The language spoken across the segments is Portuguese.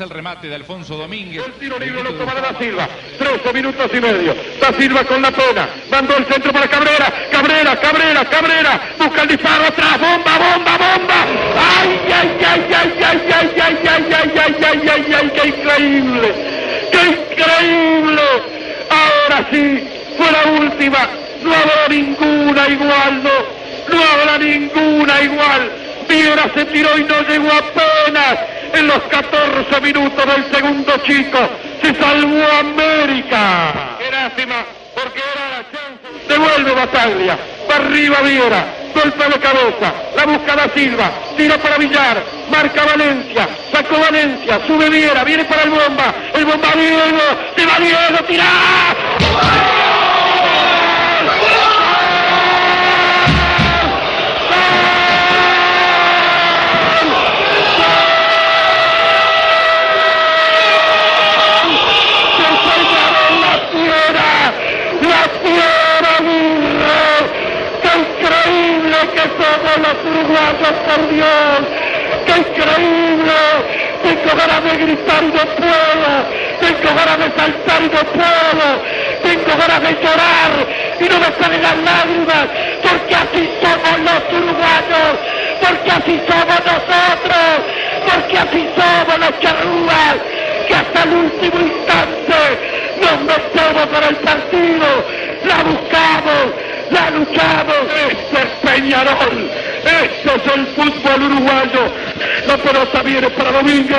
El remate de Alfonso Domínguez. El tiro libre lo tomará Da Silva. 13 minutos y medio. Da Silva con la pena. Mandó el centro para Cabrera. Cabrera, Cabrera, Cabrera. Busca el disparo atrás. Bomba, bomba, bomba. ¡Ay, ay, ay, ay, ay, ay, ay, ay, ay, ay, ay, ay, ay! ¡Qué increíble! ¡Qué increíble! Ahora sí, fue la última. No habrá ninguna igual, no. No habrá ninguna igual. Viera se tiró y no llegó apenas en los 14 minutos del segundo chico. Se salvó América. Qué lástima, porque era la chance. Devuelve Bataglia. Para arriba Viera. Golpe de cabeza. La busca da Silva. Tira para Villar. Marca Valencia. Sacó Valencia. Sube Viera. Viene para el bomba. El bomba Diego. Se va Diego. Tira. Uruguayos, por Dios. ¡Qué increíble! Tengo ganas de gritar y no puedo. Tengo ganas de saltar y no puedo. Tengo ganas de llorar y no me salen las lágrimas. Porque así somos los uruguayos. Porque así somos nosotros. Porque así somos los charrúas. Que hasta el último instante nos metemos para el partido. La buscamos la luchamos, este es Peñarol, este es el fútbol uruguayo, la pelota viene para Domingo,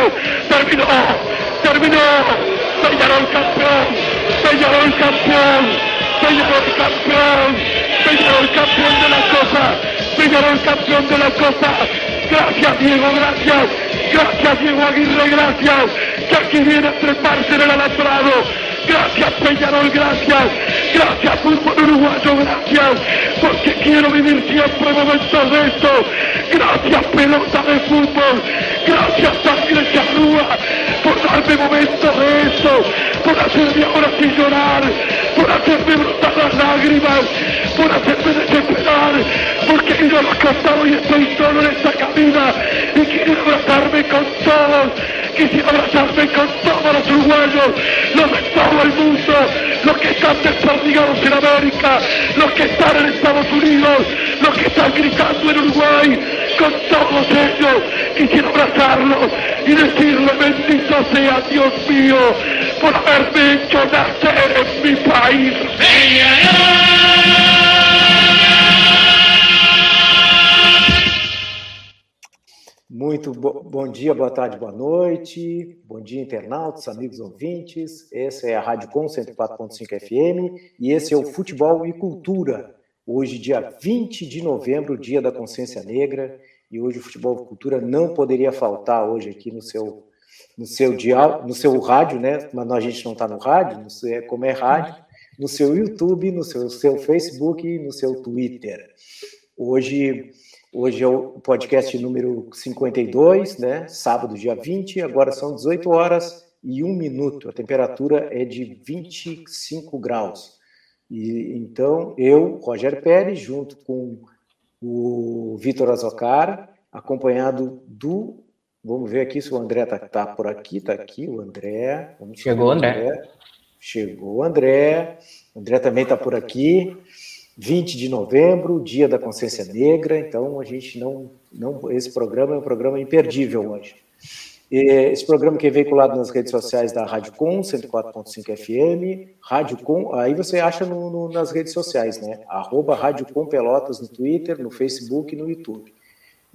terminó, terminó, Peñarol campeón, Peñarol campeón, Peñarol campeón, Peñarol campeón de la cosa, Peñarol campeón de la cosa, gracias Diego, gracias, gracias Diego Aguirre, gracias, que aquí viene a treparse en el alambrado, Gracias Peñarol, gracias. Gracias fútbol uruguayo, gracias. Porque quiero vivir siempre momentos de esto. Gracias pelota de fútbol. Gracias sangre charrúa por darme momentos de esto. Por hacerme ahora sin llorar. Por hacerme brotar las lágrimas. Por hacerme desesperar. Porque he ido a los cantados y estoy solo en esta cabina. Y quiero abrazarme con todos quisiera abrazarme con todos los uruguayos, los de todo el mundo, los que están desperdigados en América, los que están en Estados Unidos, los que están gritando en Uruguay, con todos ellos quisiera abrazarlos y decirle bendito sea Dios mío por haberme hecho nacer en mi país. Muito bo bom dia, boa tarde, boa noite. Bom dia, internautas, amigos ouvintes. Essa é a Rádio Com 104.5 FM e esse é o Futebol e Cultura. Hoje, dia 20 de novembro, dia da consciência negra, e hoje o Futebol e Cultura não poderia faltar hoje aqui no seu no seu no seu rádio, né? Mas a gente não está no rádio, não sei como é rádio, no seu YouTube, no seu, seu Facebook e no seu Twitter. Hoje Hoje é o podcast número 52, né? Sábado, dia 20, agora são 18 horas e 1 minuto. A temperatura é de 25 graus. E então, eu, Rogério Pérez, junto com o Vitor Azocara, acompanhado do. Vamos ver aqui se o André está tá por aqui. Está aqui o André. Chegou o André. André. Chegou o André. O André também está por aqui. 20 de novembro, Dia da Consciência Negra, então a gente não, não esse programa é um programa imperdível hoje. Esse programa que é veiculado nas redes sociais da Rádio Com, 104.5 FM, Rádio Com, aí você acha no, no, nas redes sociais, né? Arroba Rádio Com Pelotas no Twitter, no Facebook e no YouTube.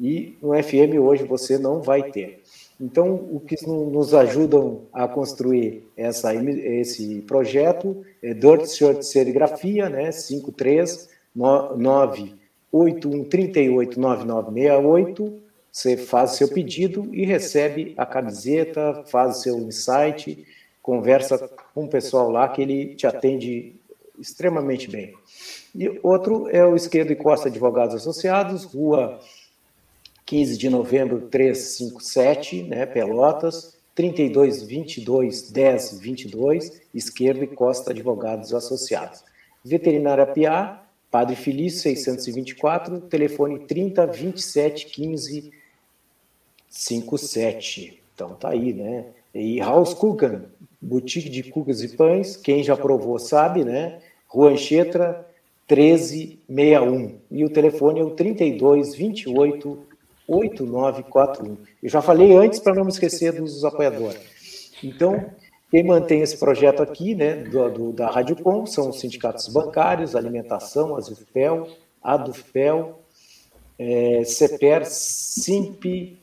E no FM hoje você não vai ter. Então, o que nos ajudam a construir essa, esse projeto é Dirt Shirt Serigrafia, né, 53981389968. Você faz seu pedido e recebe a camiseta, faz seu insight, conversa com o pessoal lá que ele te atende extremamente bem. E outro é o Esquerdo e Costa Advogados Associados, rua 15 de novembro 357, né, Pelotas, 32 22 10 22, Esquerda e Costa Advogados Associados. Veterinária PA, Padre Felício 624, telefone 30 27 15 57. Então tá aí, né? E House Cookan, boutique de cucas e pães, quem já provou sabe, né? Rua Anchetra, 1361. E o telefone é o 3228 8941. Eu já falei antes para não me esquecer dos apoiadores. Então, quem mantém esse projeto aqui, né, do, do, da Rádio Com, são os sindicatos bancários, alimentação, Azufpel, Adufpel, é, CEPER, SIMP,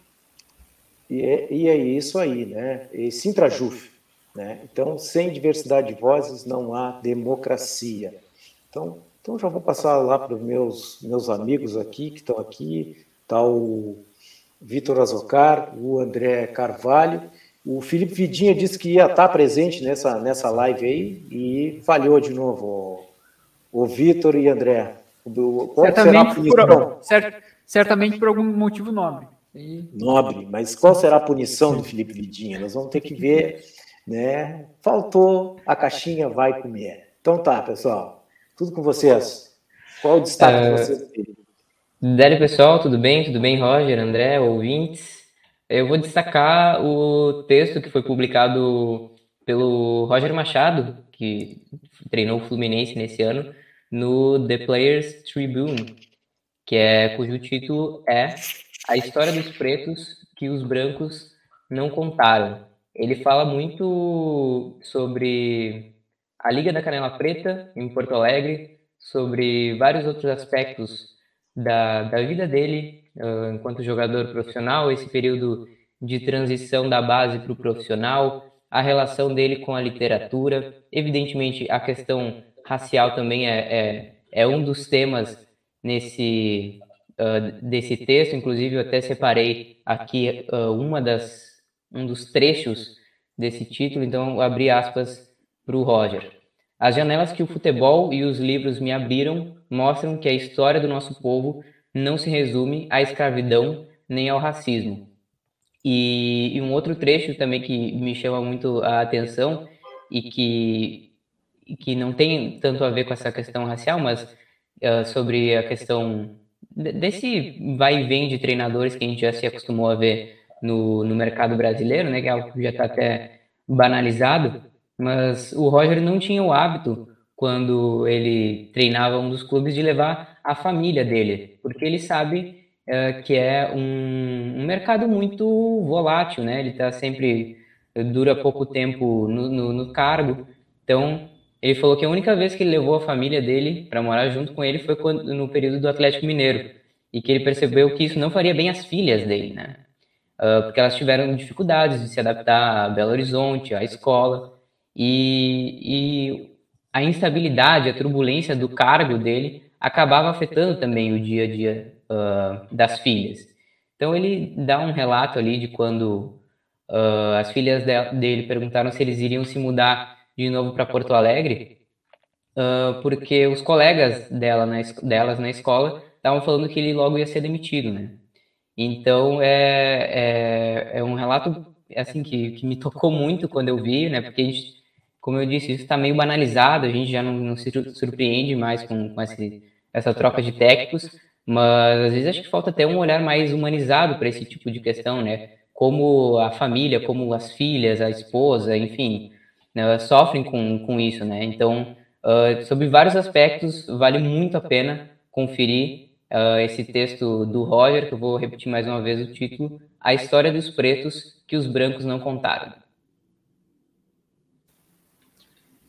e é, e é isso aí, né? E Sintrajuf. Né? Então, sem diversidade de vozes não há democracia. Então, então já vou passar lá para os meus, meus amigos aqui, que estão aqui, está o Vitor Azocar, o André Carvalho, o Felipe Vidinha disse que ia estar presente nessa, nessa live aí e falhou de novo, o, o Vitor e André. Qual certamente, por, cert, certamente por algum motivo nobre. E... Nobre, mas qual será a punição do Felipe Vidinha? Nós vamos ter que ver, né? Faltou, a caixinha vai comer. Então tá, pessoal, tudo com vocês. Qual o destaque uh, de vocês? Délio, pessoal, tudo bem? Tudo bem, Roger, André, ouvintes? Eu vou destacar o texto que foi publicado pelo Roger Machado, que treinou o Fluminense nesse ano, no The Players Tribune, que é cujo título é a história dos pretos que os brancos não contaram. Ele fala muito sobre a Liga da Canela Preta em Porto Alegre, sobre vários outros aspectos da, da vida dele uh, enquanto jogador profissional, esse período de transição da base para o profissional, a relação dele com a literatura. Evidentemente, a questão racial também é, é, é um dos temas nesse uh, desse texto, inclusive eu até separei aqui uh, uma das, um dos trechos desse título, então abri aspas para o Roger. As janelas que o futebol e os livros me abriram mostram que a história do nosso povo não se resume à escravidão nem ao racismo. E, e um outro trecho também que me chama muito a atenção e que, que não tem tanto a ver com essa questão racial, mas uh, sobre a questão desse vai e vem de treinadores que a gente já se acostumou a ver no, no mercado brasileiro, né, que é algo que já está até banalizado, mas o Roger não tinha o hábito, quando ele treinava um dos clubes, de levar a família dele, porque ele sabe é, que é um, um, mercado muito volátil, né? Ele está sempre dura pouco tempo no, no, no cargo, então ele falou que a única vez que ele levou a família dele para morar junto com ele foi quando, no período do Atlético Mineiro. E que ele percebeu que isso não faria bem às filhas dele, né? Uh, porque elas tiveram dificuldades de se adaptar a Belo Horizonte, à escola. E, e a instabilidade, a turbulência do cargo dele acabava afetando também o dia a dia uh, das filhas. Então ele dá um relato ali de quando uh, as filhas de, dele perguntaram se eles iriam se mudar de novo para Porto Alegre, uh, porque os colegas dela na, delas na escola estavam falando que ele logo ia ser demitido, né? Então é, é, é um relato assim que, que me tocou muito quando eu vi, né? Porque a gente, como eu disse, isso está meio banalizado, a gente já não, não se surpreende mais com, com esse, essa troca de técnicos, mas às vezes acho que falta até um olhar mais humanizado para esse tipo de questão, né? Como a família, como as filhas, a esposa, enfim, né, sofrem com, com isso, né? Então, uh, sobre vários aspectos, vale muito a pena conferir uh, esse texto do Roger, que eu vou repetir mais uma vez o título, A História dos Pretos que os Brancos Não Contaram.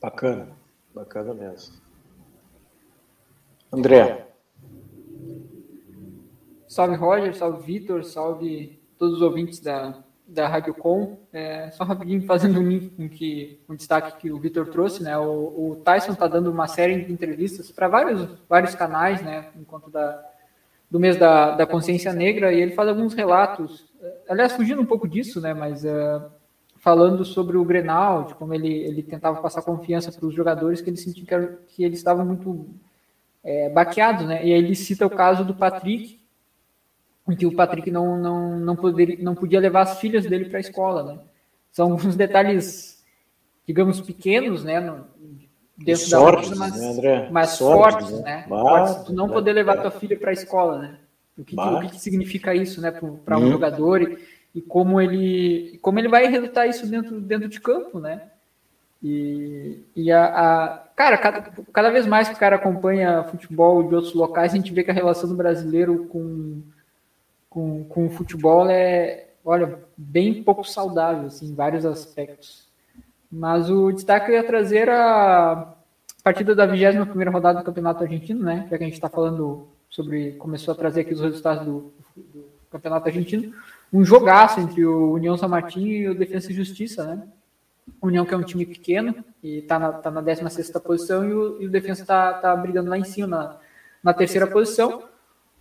Bacana, bacana mesmo. André. Salve Roger, salve Vitor, salve todos os ouvintes da, da Rádio Com. É, só rapidinho fazendo um link com que um destaque que o Vitor trouxe, né? O, o Tyson está dando uma série de entrevistas para vários vários canais, né? Enquanto da do mês da, da consciência negra e ele faz alguns relatos, aliás fugindo um pouco disso, né? Mas uh, falando sobre o Grenal, de como ele ele tentava passar confiança para os jogadores que ele sentia que, que eles estavam muito é, baqueados, né? E aí ele cita o caso do Patrick em que o Patrick não, não, não, poderia, não podia levar as filhas dele para a escola. Né? São alguns detalhes, digamos, pequenos, né? No, dentro sorte, da rotina, mas, né, mas sorte, fortes, né? né? fortes, tu não poder levar tua filha para a escola, né? O que, o que significa isso, né, para um hum. jogador? E, e como ele, como ele vai resultar isso dentro, dentro de campo, né? E, e a, a, cara, cada, cada vez mais que o cara acompanha futebol de outros locais, a gente vê que a relação do brasileiro com, com, com o futebol é, olha, bem pouco saudável, assim, em vários aspectos. Mas o destaque eu ia trazer a partida da 21 rodada do Campeonato Argentino, né? Já que a gente está falando sobre. começou a trazer aqui os resultados do, do, Campeonato Argentino. Um jogaço entre o União São Martin e o Defesa e Justiça, né? União, que é um time pequeno, e está na, tá na 16 posição, e o, e o Defesa está tá brigando lá em cima, na, na terceira posição.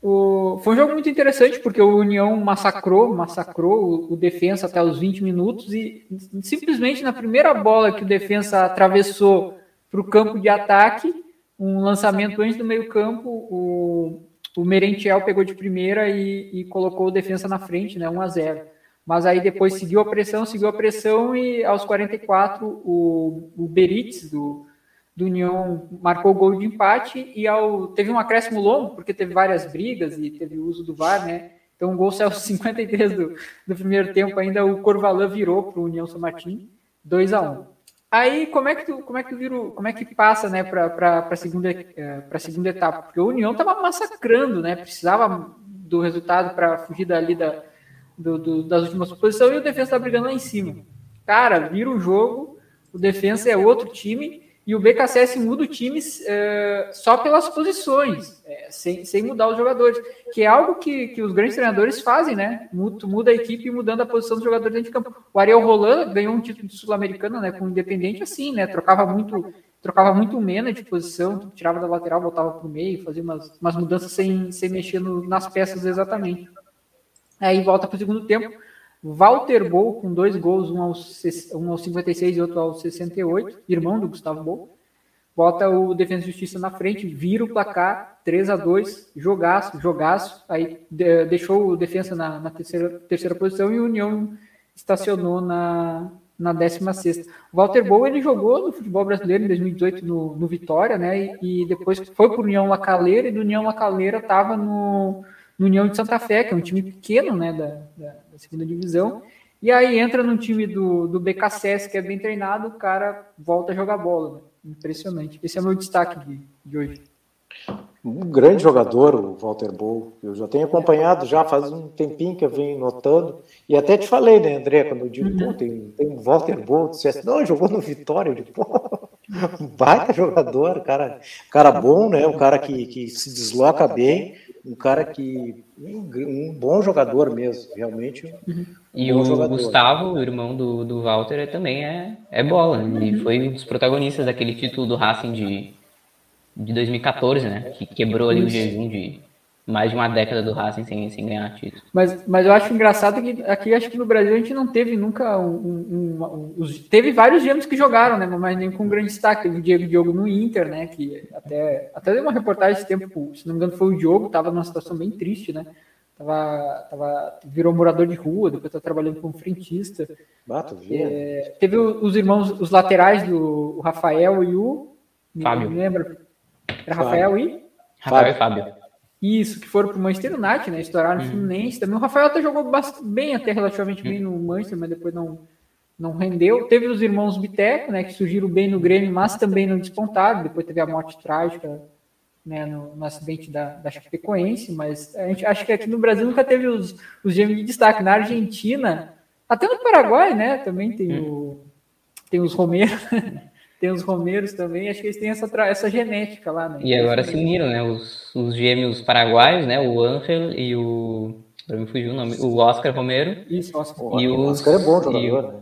O, foi um jogo muito interessante, porque o União massacrou, massacrou o, o Defensa até os 20 minutos, e simplesmente na primeira bola que o Defensa atravessou para o campo de ataque, um lançamento antes do meio campo, o, o Merentiel pegou de primeira e, e colocou o defesa na frente, né, 1 a 0 Mas aí depois seguiu a pressão, seguiu a pressão e aos 44 o, o Beritz do, do União marcou o gol de empate e ao, teve um acréscimo longo, porque teve várias brigas e teve o uso do VAR, né? Então o gol saiu aos 53 do, do primeiro tempo ainda, o Corvalan virou para o União São Martin, 2 a 1 Aí como é que tu, como é que vira, como é que passa, né, para a segunda é, para segunda etapa? Porque o União estava massacrando, né? Precisava do resultado para fugir dali da, do, do, das últimas posições e o defesa está brigando lá em cima. Cara, vira o jogo, o defesa é outro time e o BKSS muda o time é, só pelas posições, é, sem, sem mudar os jogadores, que é algo que, que os grandes treinadores fazem, né? Muda, muda a equipe mudando a posição dos jogadores dentro de campo. O Ariel Roland ganhou um título de sul-americana, né? Com o Independente assim, né? Trocava muito, trocava muito mena de posição, tirava da lateral, voltava para o meio, fazia umas, umas mudanças sem, sem mexer no, nas peças exatamente. Aí volta para o segundo tempo Walter Bol com dois gols, um aos, um aos 56 e outro aos 68, irmão do Gustavo Bol. Bota o Defesa e Justiça na frente, vira o placar 3 a 2 jogaço, jogaço. Aí de, deixou o Defesa na, na, terceira, terceira posição e o União estacionou na, na 16. O Walter Bol ele jogou no futebol brasileiro em 2018 no, no Vitória, né? E, e depois foi para o União Lacaleira e do União Lacaleira estava no, no União de Santa Fé, que é um time pequeno, né? Da, da, segunda divisão. E aí entra no time do, do BKSS, que é bem treinado, o cara volta a jogar bola. Né? Impressionante. Esse é o meu destaque de, de hoje. Um grande jogador, o Walter Bow. Eu já tenho acompanhado já faz um tempinho que eu venho notando. E até te falei, né, André, quando eu digo, uhum. pô, tem, tem um Walter Bow, tu disse, não, jogou no Vitória. Eu digo, pô, baita jogador, cara, cara bom, né? Um cara que, que se desloca bem um cara que. Um, bom jogador mesmo, realmente. Um e o jogador. Gustavo, o irmão do, do Walter, também é, é bola. Ele foi um dos protagonistas daquele título do Racing de, de 2014, né? Que quebrou ali o jejum de, mais de uma década do Racing sem, sem ganhar título. Mas, mas eu acho engraçado que aqui acho que no Brasil a gente não teve nunca um, um, um, um teve vários gêmeos que jogaram, né? Mas nem com grande destaque. Teve o Diego Diogo no Inter, né? Que até até deu uma reportagem esse tempo, se não me engano, foi o Diogo, tava numa situação bem triste, né? Tava, tava, virou morador de rua, depois tá trabalhando como frentista. Bato, é, teve os irmãos, os laterais do o Rafael e o. Fábio. Me lembra? Era Rafael e? Rafael e Fábio. Isso, que foram para o Manchester United, né? Estouraram no hum. Fluminense também. O Rafael até jogou bem, até relativamente bem no Manchester, mas depois não, não rendeu. Teve os irmãos Biteco, né? Que surgiram bem no Grêmio, mas também não despontaram. Depois teve a morte trágica né, no, no acidente da, da Chapecoense, mas a gente acha que aqui no Brasil nunca teve os, os gêmeos de destaque. Na Argentina, até no Paraguai, né? Também tem, hum. o, tem os Romeiros. tem os Romeiros também, acho que eles têm essa, essa genética lá, né? E agora se uniram, né? Os, os gêmeos paraguaios, né? O Ángel e o. Me fugiu o nome. O Oscar Romero. Isso, Oscar. E o Oscar é bom jogador, né?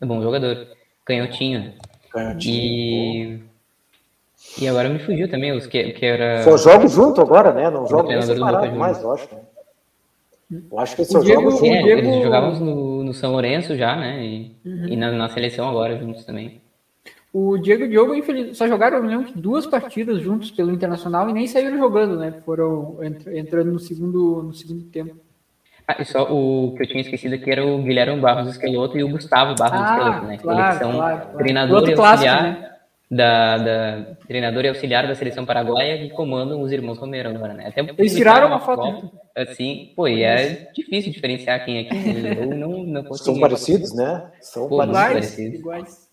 É bom jogador. Canhotinho. Canhotinho. E. E agora me fugiu também os que, que era. Só jogo junto agora, né? Não jogo separado mais, eu acho. Né? Eu acho que só jogo junto. É, Diego... Eles jogavam no, no São Lourenço já, né? E, uhum. e na, na seleção agora juntos também. O Diego e o Diogo, só jogaram lembro, duas partidas juntos pelo Internacional e nem saíram jogando, né? Foram entrando no segundo, no segundo tempo. Ah, e só o que eu tinha esquecido aqui era o Guilherme Barros Esqueloto e o Gustavo Barros ah, Esqueloto, né? Claro, Eles são claro, claro. treinador e auxiliar. Clássico, né? da, da treinadora e auxiliar da seleção paraguaia que comandam os irmãos Romero agora, né? Até Eles tiraram uma foto. assim, pô, e é difícil diferenciar quem é quem. Eu não, não consegui. São parecidos, né? São Pô, parecidos. parecidos. iguais.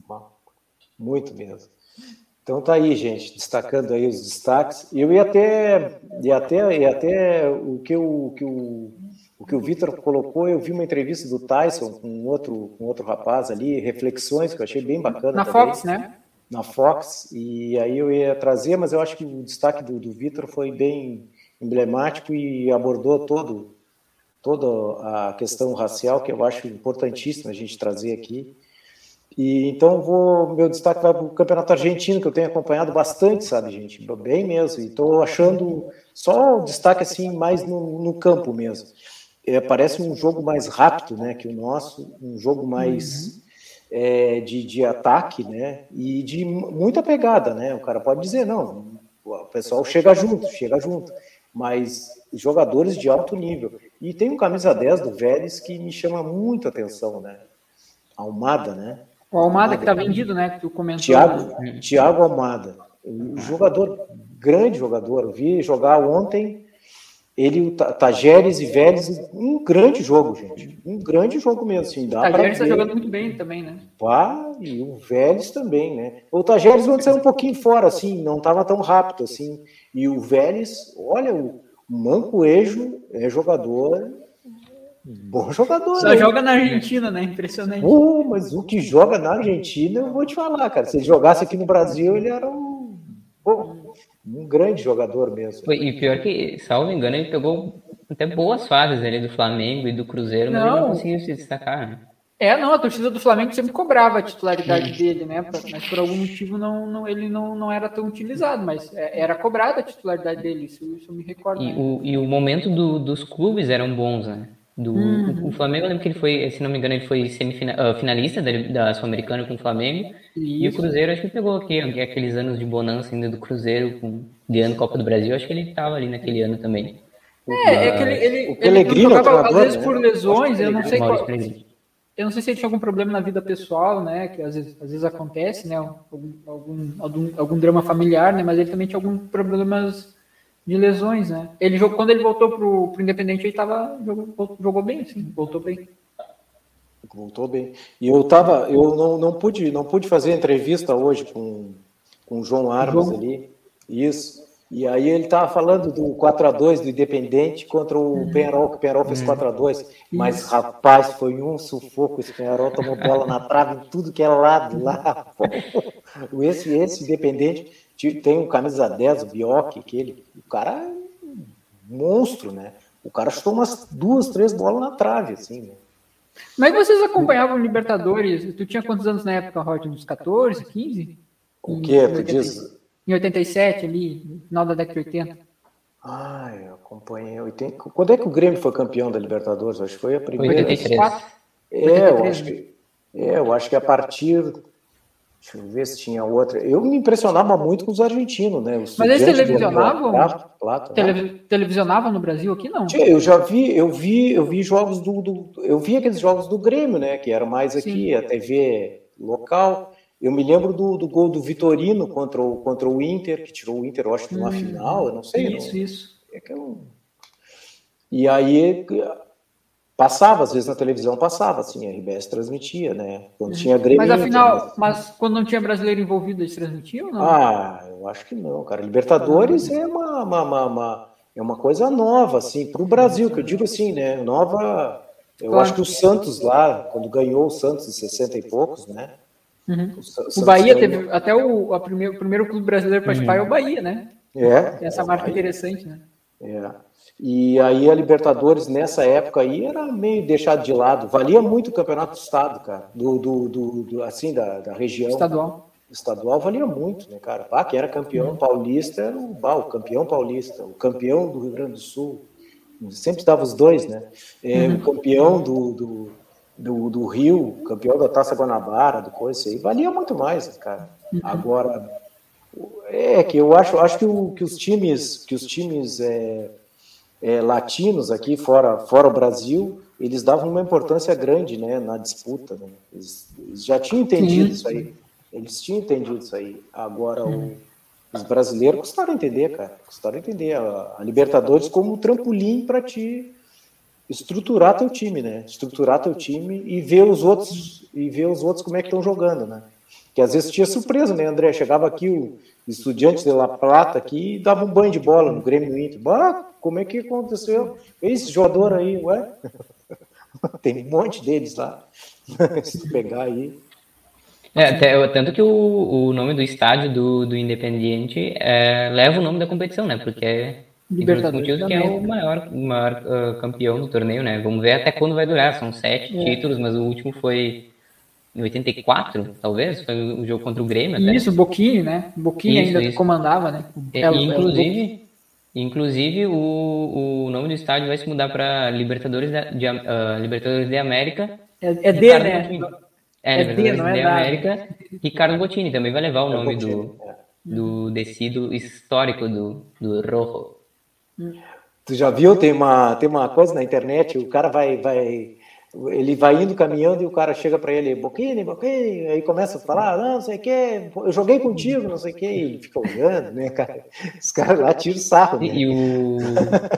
Muito mesmo. Então tá aí, gente, destacando aí os destaques. Eu ia até, ia até, ia até o que o, o que o, o que o Vitor colocou, eu vi uma entrevista do Tyson com outro, com outro rapaz ali, reflexões que eu achei bem bacana. Na também. Fox, né? na Fox, e aí eu ia trazer, mas eu acho que o destaque do, do Vitor foi bem emblemático e abordou todo, toda a questão racial, que eu acho importantíssimo a gente trazer aqui. E então vou, meu destaque vai para o Campeonato Argentino, que eu tenho acompanhado bastante, sabe, gente? Bem mesmo. E estou achando só o destaque assim mais no, no campo mesmo. É, parece um jogo mais rápido, né, que o nosso, um jogo mais é, de, de ataque, né? E de muita pegada, né? O cara pode dizer, não, o pessoal chega junto, chega junto, mas jogadores de alto nível. E tem um camisa 10 do Vélez que me chama muito atenção, né? Almada, né? O Almada que tá vendido, né? Que tu comentou. né? Thiago, Thiago Almada, um jogador, grande jogador. Eu vi jogar ontem ele, o Ta- Tajeres e Vélez, um grande jogo, gente. Um grande jogo mesmo, assim. Dá pra Tajeres tá ver. jogando muito bem também, né? Pá, e o Vélez também, né? O Tajeres ontem saiu um pouquinho fora, assim, não estava tão rápido, assim. E o Vélez, olha, o Mancoejo é jogador, bom jogador. Só joga na Argentina, né? Impressionante. Pô, mas o que joga na Argentina, eu vou te falar, cara. Se ele jogasse aqui no Brasil, ele era um, bom, um grande jogador mesmo. E pior que, salvo engano, ele pegou até boas fases ali do Flamengo e do Cruzeiro, mas ele Não. não conseguiu se destacar. né? É, não, a torcida do Flamengo sempre cobrava a titularidade dele, né? Mas por algum motivo não, não, ele não, não era tão utilizado, mas é- era cobrada a titularidade dele, isso, isso eu me recordo. E né? o, e o momento do- dos clubes eram bons, né? Do, Uhum. o, Flamengo, eu lembro que ele foi, se não me engano, ele foi semifina- ah, finalista da, da Sul-Americana com o Flamengo. E o Isso. Cruzeiro, acho que pegou aqui, aqueles anos de bonança ainda do Cruzeiro, com, ganhando Copa do Brasil. Acho que ele estava ali naquele ano também. É, é que ele, ele, O ele Pellegrino não é o jogava, às vezes né? por lesões, eu não sei qual, Pellegrino. eu não sei se ele tinha algum problema na vida pessoal, né? Que às vezes, às vezes acontece, né? Algum, algum, algum, algum drama familiar, né? Mas ele também tinha alguns problemas de lesões, né? Ele jogou, quando ele voltou pro, pro Independente, ele tava, jogou, jogou bem, sim, voltou bem. Voltou bem. E eu tava, eu não, não pude, não pude fazer entrevista hoje com, com o João Armas João. ali. Isso. E aí ele tava falando do 4 a 2 do Independente contra o Penharol, que o Penharol fez 4 a 2 Mas, rapaz, foi um sufoco. Esse Penharol tomou bola na trave em tudo que é lado lá. pô. Esse, esse Independente tem um camisa 10, o Bioc, aquele. O cara é um monstro, né? O cara chutou umas duas, três bolas na trave, assim, né? É que vocês acompanhavam Libertadores? Tu tinha quantos anos na época, Roger? Uns 14, 15? O Em que? Tu 80 diz? Em 87, ali, no final da década de 80. Ah, eu acompanhei. 80... Quando é que o Grêmio foi campeão da Libertadores? Acho que foi a primeira. 83. É, eu 83, acho que, é, eu acho que a partir. Deixa eu ver se tinha outra. Eu me impressionava muito com os argentinos, né? Os Mas eles televisionavam? Né? Televi- televisionavam no Brasil aqui, não? Eu já vi, eu vi, eu vi jogos do, do- eu vi aqueles jogos do Grêmio, né? Que era mais aqui, Sim. a TV local. Eu me lembro do, do gol do Vitorino contra o, contra o Inter, que tirou o Inter, eu acho, de uma final, eu não sei. não- Isso, isso. é que eu- E aí passava, às vezes na televisão passava, assim, a RBS transmitia, né? Quando tinha Grêmio. Mas afinal, mas quando não tinha brasileiro envolvido, eles transmitiam ou não? Ah, eu acho que não, cara. Libertadores é uma, uma, uma- uma- é uma coisa nova, assim, para o Brasil, que eu digo assim, né? Nova. Eu Claro. acho que o Santos lá, quando ganhou o Santos em 60 e poucos, né? Uhum. O Santos Bahia ganhou. teve até o, a primeiro, o primeiro clube brasileiro para participar é o Bahia, né? É. Tem essa marca interessante, né? É. E aí a Libertadores nessa época aí era meio deixado de lado. Valia muito o campeonato do estado, cara. Do, do, do- do- assim, da, da região. Estadual. estadual valia muito, né, cara? Ah, quem era campeão paulista era o, ah, o campeão paulista, o campeão do Rio Grande do Sul. Sempre estava os dois, né? É, O campeão do, do, do, do Rio, campeão da Taça Guanabara, do coisa isso aí, valia muito mais, cara. Agora, é que eu acho, acho que, o, que os times, que os times é, é, latinos aqui, fora, fora o Brasil, eles davam uma importância grande, né, na disputa, né? Eles, eles já tinham entendido Sim. isso aí. Eles tinham entendido isso aí. Agora, o, os brasileiros custaram entender, cara. Custaram entender a, a Libertadores como um trampolim para te estruturar teu time, né? Estruturar teu time e ver os outros e ver os outros como é que estão jogando, né? Que às vezes tinha surpresa, né, André? Chegava aqui o estudante de La Plata aqui e dava um banho de bola no Grêmio Inter. Bah, como é que aconteceu? Esse jogador aí, ué? Tem um monte deles lá. Se pegar aí. É, até, tanto que o, o nome do estádio do, do Independiente é, leva o nome da competição, né? Porque é Libertadores motivos que é o maior, maior uh, campeão do torneio, né? Vamos ver até quando vai durar. São sete é. títulos, mas o último foi em 84, talvez, foi o jogo contra o Grêmio. Até. Isso, Boquini, né? Boquini ainda isso. comandava, né? É, inclusive, inclusive o, o nome do estádio vai se mudar para Libertadores, de, uh, Libertadores de América. É, é D, né? É, é D, não é de América. Ricardo Bottini também vai levar o é nome do, do histórico do, do Rojo. Tu já viu? Tem uma, tem uma coisa na internet, o cara vai, vai ele vai indo caminhando e o cara chega para ele, Boquini, Boquini, aí começa a falar, não, não sei o que, eu joguei contigo, não sei o que, e ele fica olhando, né, cara? Os caras lá tiram sarro. Né? E o,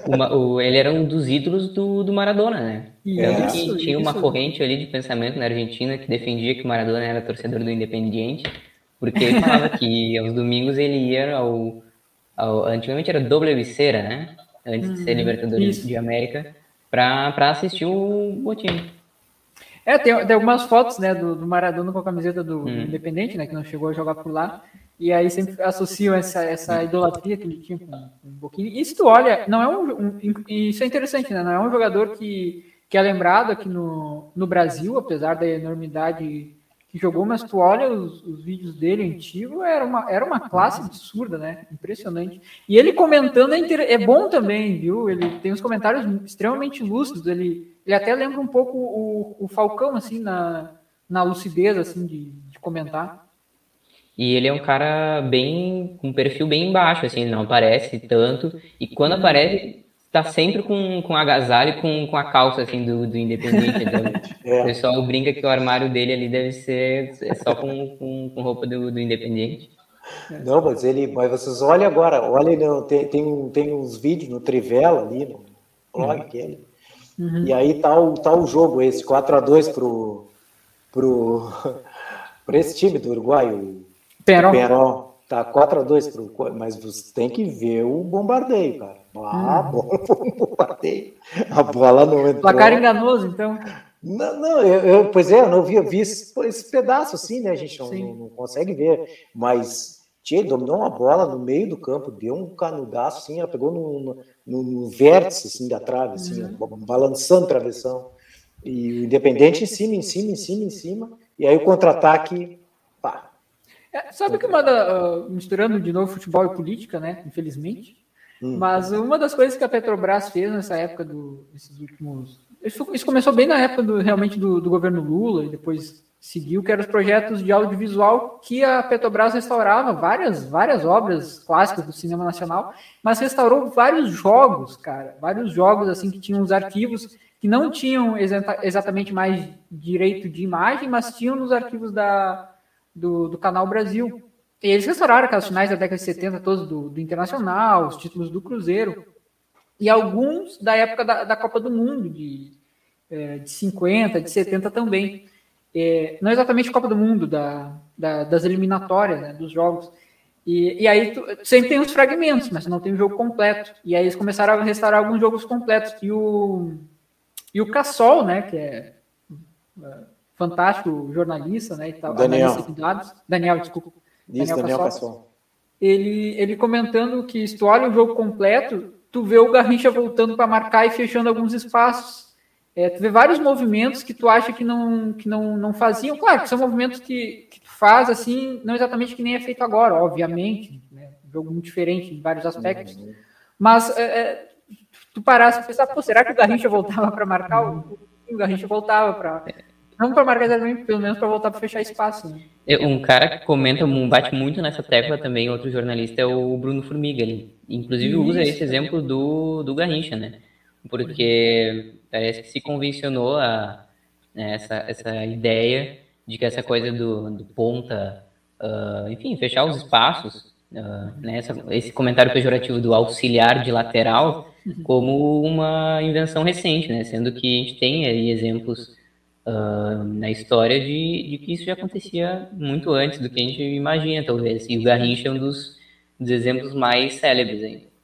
o, o, ele era um dos ídolos do, do Maradona, né? Tinha uma corrente ali de pensamento na Argentina que defendia que o Maradona era torcedor do Independiente, porque ele falava que aos domingos ele ia ao, ao antigamente era doble viceira, né? Antes de ser uhum. Libertadores Isso. de América para assistir o Botinho. É, tem, tem, algumas fotos, né, do, do Maradona com a camiseta do, hum. Independente, né, que não chegou a jogar por lá, e aí sempre associam essa, essa idolatria que ele tinha com, com o Boquinho. E se tu olha, não é um, um, isso é interessante, né, não é um jogador que, que é lembrado aqui no, no Brasil, apesar da enormidade que jogou, mas tu olha os, os, vídeos dele antigo, era uma, era uma classe absurda, né? Impressionante. E ele comentando é, inter... é bom também, viu? Ele tem uns comentários extremamente lúcidos. Ele, ele até lembra um pouco o, o Falcão, assim, na, na lucidez, assim, de, de comentar. E ele é um cara bem com um perfil bem baixo, assim, não aparece tanto. E quando aparece, tá sempre com, com agasalho e com, com a calça, assim, do, do Independente. Então, é. O pessoal brinca que o armário dele ali deve ser só com, com, com roupa do, do Independente. Não, mas ele, mas vocês olhem agora, olhem, tem, tem, tem uns vídeos no Trivela ali, no blog uhum. aquele. Uhum. E aí tá o, tá o jogo esse, 4x2 pro, pro, pro esse time do Uruguai, o Peron. Peron. Tá 4x2 pro. Mas você tem que ver o bombardeio, cara. Ah, hum. bola foi um bombardeio. A bola não entrou. Placar enganoso, então. Não, não eu, eu, pois é, eu não vi, eu vi esse, esse pedaço assim, né? A gente não, não, não, consegue ver. Mas Tchê, dominou uma bola no meio do campo, deu um canudaço, assim, ela pegou no, no, no vértice assim, da trave, assim, uhum. balançando travessão. E o Independente em cima, em cima, em cima, em cima. E aí o contra-ataque, pá, é, sabe que uma da, uh, misturando de novo futebol e política, né? Infelizmente. Hum. Mas uma das coisas que a Petrobras fez nessa época do, desses últimos. Isso, isso começou bem na época do, realmente do, do, governo Lula e depois seguiu, que eram os projetos de audiovisual que a Petrobras restaurava várias, várias obras clássicas do cinema nacional, mas restaurou vários jogos, cara, vários jogos assim que tinham os arquivos que não tinham exatamente mais direito de imagem, mas tinham nos arquivos da, do, do Canal Brasil. E eles restauraram aquelas finais da década de 70 todos do, do Internacional, os títulos do Cruzeiro, e alguns da época da, da Copa do Mundo, de, é, de 50, de 70 também. É, não exatamente Copa do Mundo, da, da das eliminatórias, né, dos jogos. E, e aí tu, sempre tem os fragmentos, mas não tem o jogo completo. E aí eles começaram a restaurar alguns jogos completos. E o, e o Cassol, né, que é fantástico jornalista, né, e tal, Daniel. de dados, Daniel, desculpa. Isso, Daniel, Daniel Ele, ele comentando que se tu olha o jogo completo, tu vê o Garrincha voltando para marcar e fechando alguns espaços. É, tu vê vários movimentos que tu acha que não, que não, não faziam. Claro que são movimentos que, que tu faz assim, não exatamente que nem é feito agora, obviamente. Né? Um jogo muito diferente em vários aspectos. Uhum. Mas é, é tu parasse e pensar, pô, será que o Garrincha voltava para marcar? O, o Garrincha voltava para não para marcar exatamente, pelo menos para voltar para fechar espaço. Né? Um cara que comenta, bate muito nessa tecla também, outro jornalista, é o Bruno Formiga. Ele, inclusive, usa esse exemplo do, do Garrincha, né? Porque parece que se convencionou a, né, essa, essa ideia de que essa coisa do, do ponta uh, enfim, fechar os espaços, uh, né, essa, esse comentário pejorativo do auxiliar de lateral como uma invenção recente, né, sendo que a gente tem aí exemplos uh, na história de, de, que isso já acontecia muito antes do que a gente imagina, talvez, e o Garrincha é um dos, dos exemplos mais célebres ainda.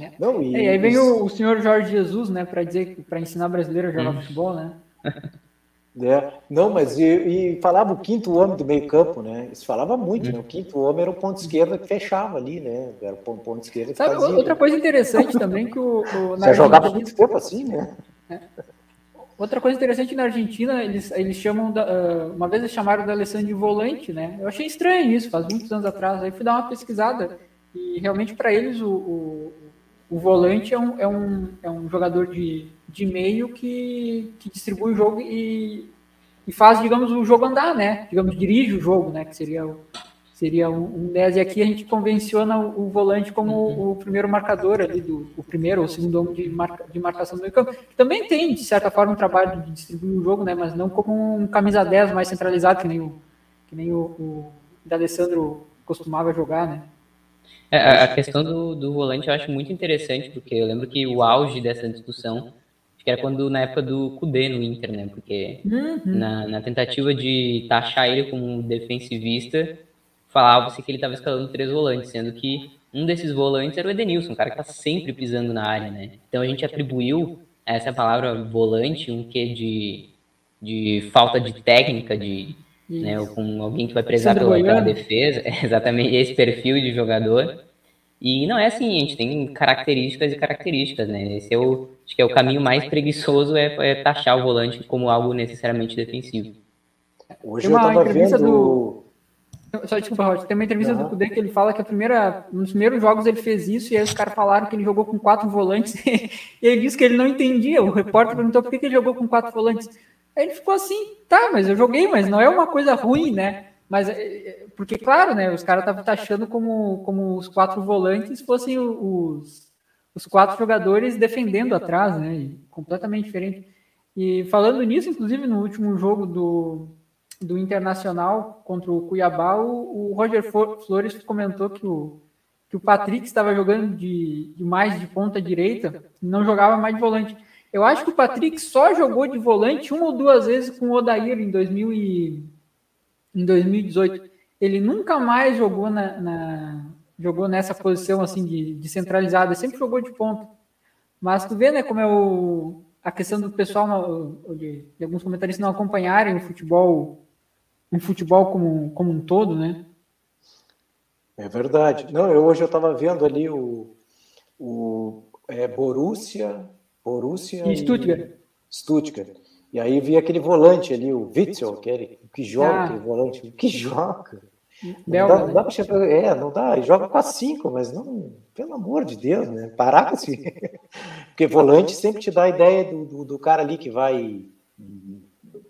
É. Não, e, e aí vem o, o, senhor Jorge Jesus, né, para dizer para ensinar brasileiro a jogar hum. futebol, né? É, não, mas e, e, falava o quinto homem do meio campo, né? Isso falava muito, né? O quinto homem era o ponto esquerdo que fechava ali, né? Era o ponto, ponto esquerdo que Sabe, fazia, outra coisa interessante também que o... o Você jogava muito tempo assim, né? É. Outra coisa interessante na Argentina, eles, eles chamam, da, uh, uma vez eles chamaram da Alessandro de volante, né? Eu achei estranho isso, faz muitos anos atrás. Aí fui dar uma pesquisada e realmente para eles o, o, o, volante é um, é um, é um jogador de, de meio que, que distribui o jogo e, e faz, digamos, o jogo andar, né? Digamos, dirige o jogo, né? Que seria o, seria um, um 10. E aqui a gente convenciona o, o volante como uhum. o, primeiro marcador ali, do, o primeiro ou segundo homem de, marca, de marcação do meio campo. Também tem, de certa forma, um trabalho de distribuir o jogo, né? Mas não como um camisa 10 mais centralizado, que nem o, que nem o, o D'Alessandro costumava jogar, né? É, a questão do, do volante eu acho muito interessante, porque eu lembro que o auge dessa discussão que era quando na época do Kudê no Inter, né? Porque uhum. na, na, tentativa de taxar ele como defensivista, falava-se que ele estava escalando três volantes, sendo que um desses volantes era o Edenilson, um cara que está sempre pisando na área, né? Então a gente atribuiu a essa palavra volante um quê de, de falta de técnica, de né, com alguém que vai prezar pela, pela defesa, exatamente esse perfil de jogador. E não é assim, a gente tem características e características, né? Esse é o, acho que é o caminho mais preguiçoso é, é taxar o volante como algo necessariamente defensivo. Hoje eu estava vendo do só desculpa, Roger, tem uma entrevista uhum. do Kudê que ele fala que a primeira, nos primeiros jogos ele fez isso e aí os caras falaram que ele jogou com quatro volantes e ele disse que ele não entendia. O repórter perguntou por que, que ele jogou com quatro volantes. Aí ele ficou assim, tá, mas eu joguei, mas não é uma coisa ruim, né? Mas, é, é, porque, claro, né, os caras estavam taxando como, como os quatro volantes fossem os, os quatro jogadores defendendo atrás, né? Completamente diferente. E falando nisso, inclusive, no último jogo do, do Internacional contra o Cuiabá, o, o Roger Flores comentou que o, que o Patrick estava jogando de, de, mais de ponta direita, não jogava mais de volante. Eu acho que o Patrick só jogou de volante uma ou duas vezes com o Odair em, 2000 e, em 2018. Ele nunca mais jogou, na, na jogou nessa posição assim de, de centralizada, sempre jogou de ponta. Mas tu vê, né, como é o, a questão do pessoal, de, de alguns comentaristas não acompanharem o futebol um futebol como, como um todo, né? É verdade. Não, eu hoje eu estava vendo ali o, o é, Borussia, Borussia e Stuttgart. Stuttgart. E aí vi aquele volante ali, o Witzel, aquele que joga, ah. aquele volante, que joga. Belga, não dá, não dá né? é, não dá, joga com a cinco, mas não, pelo amor de Deus, né? Parar com assim. Porque volante sempre te dá a ideia do, do, do cara ali que vai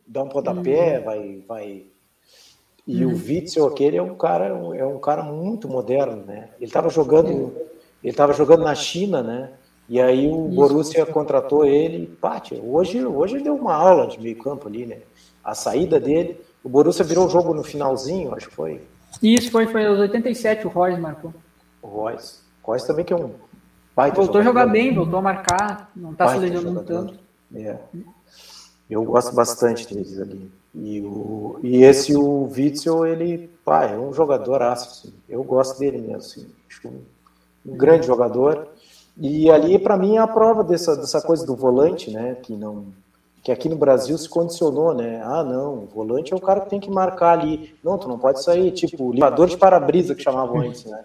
dar um pontapé, hum. vai, vai e uhum. o Witzel, aquele, é um cara, é um cara muito moderno, né? Ele estava jogando, ele estava jogando na China, né? E aí o Borussia contratou ele, pá, hoje, hoje deu uma aula de meio campo ali, né? A saída dele, o Borussia virou o jogo no finalzinho, acho que foi. Isso, foi, foi aos 87 o Royce marcou. O Royce. O Royce também que é um baita Voltou jogador. a jogar bem, voltou a marcar, não está se lesionando tanto. É. Eu gosto bastante deles ali. E, o, e esse, o Witzel, ele pá, é um jogador assim. Eu gosto dele mesmo. Assim. Um, um grande jogador. E ali, para mim, é a prova dessa, dessa coisa do volante, né? Que não que aqui no Brasil se condicionou, né? Ah, não, o volante é o cara que tem que marcar ali. Não, tu não pode sair, tipo, limpador de para-brisa que chamavam antes, né?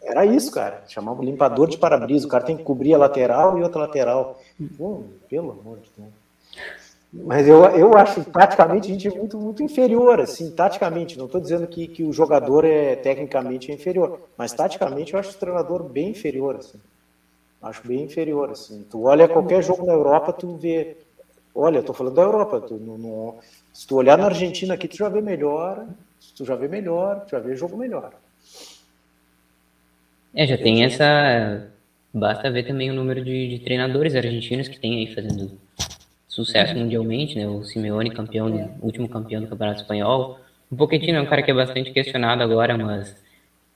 Era isso, cara. Chamavam limpador de para-brisa. O cara tem que cobrir a lateral e outra lateral. Pô, pelo amor de Deus. Mas eu, eu acho taticamente a gente é muito, muito inferior, assim, taticamente. Não estou dizendo que, que o jogador é tecnicamente inferior, mas taticamente eu acho o treinador bem inferior, assim. Acho bem inferior, assim. Tu olha qualquer jogo na Europa, tu vê. Olha, eu tô falando da Europa. Tu, no, se tu olhar na Argentina aqui, tu já vê melhor. Tu já vê melhor, tu já vê jogo melhor. É, já tem essa. Basta ver também o número de, de treinadores argentinos que tem aí fazendo sucesso mundialmente, né? O Simeone campeão, último campeão do Campeonato Espanhol, O Pochettino é um cara que é bastante questionado agora, mas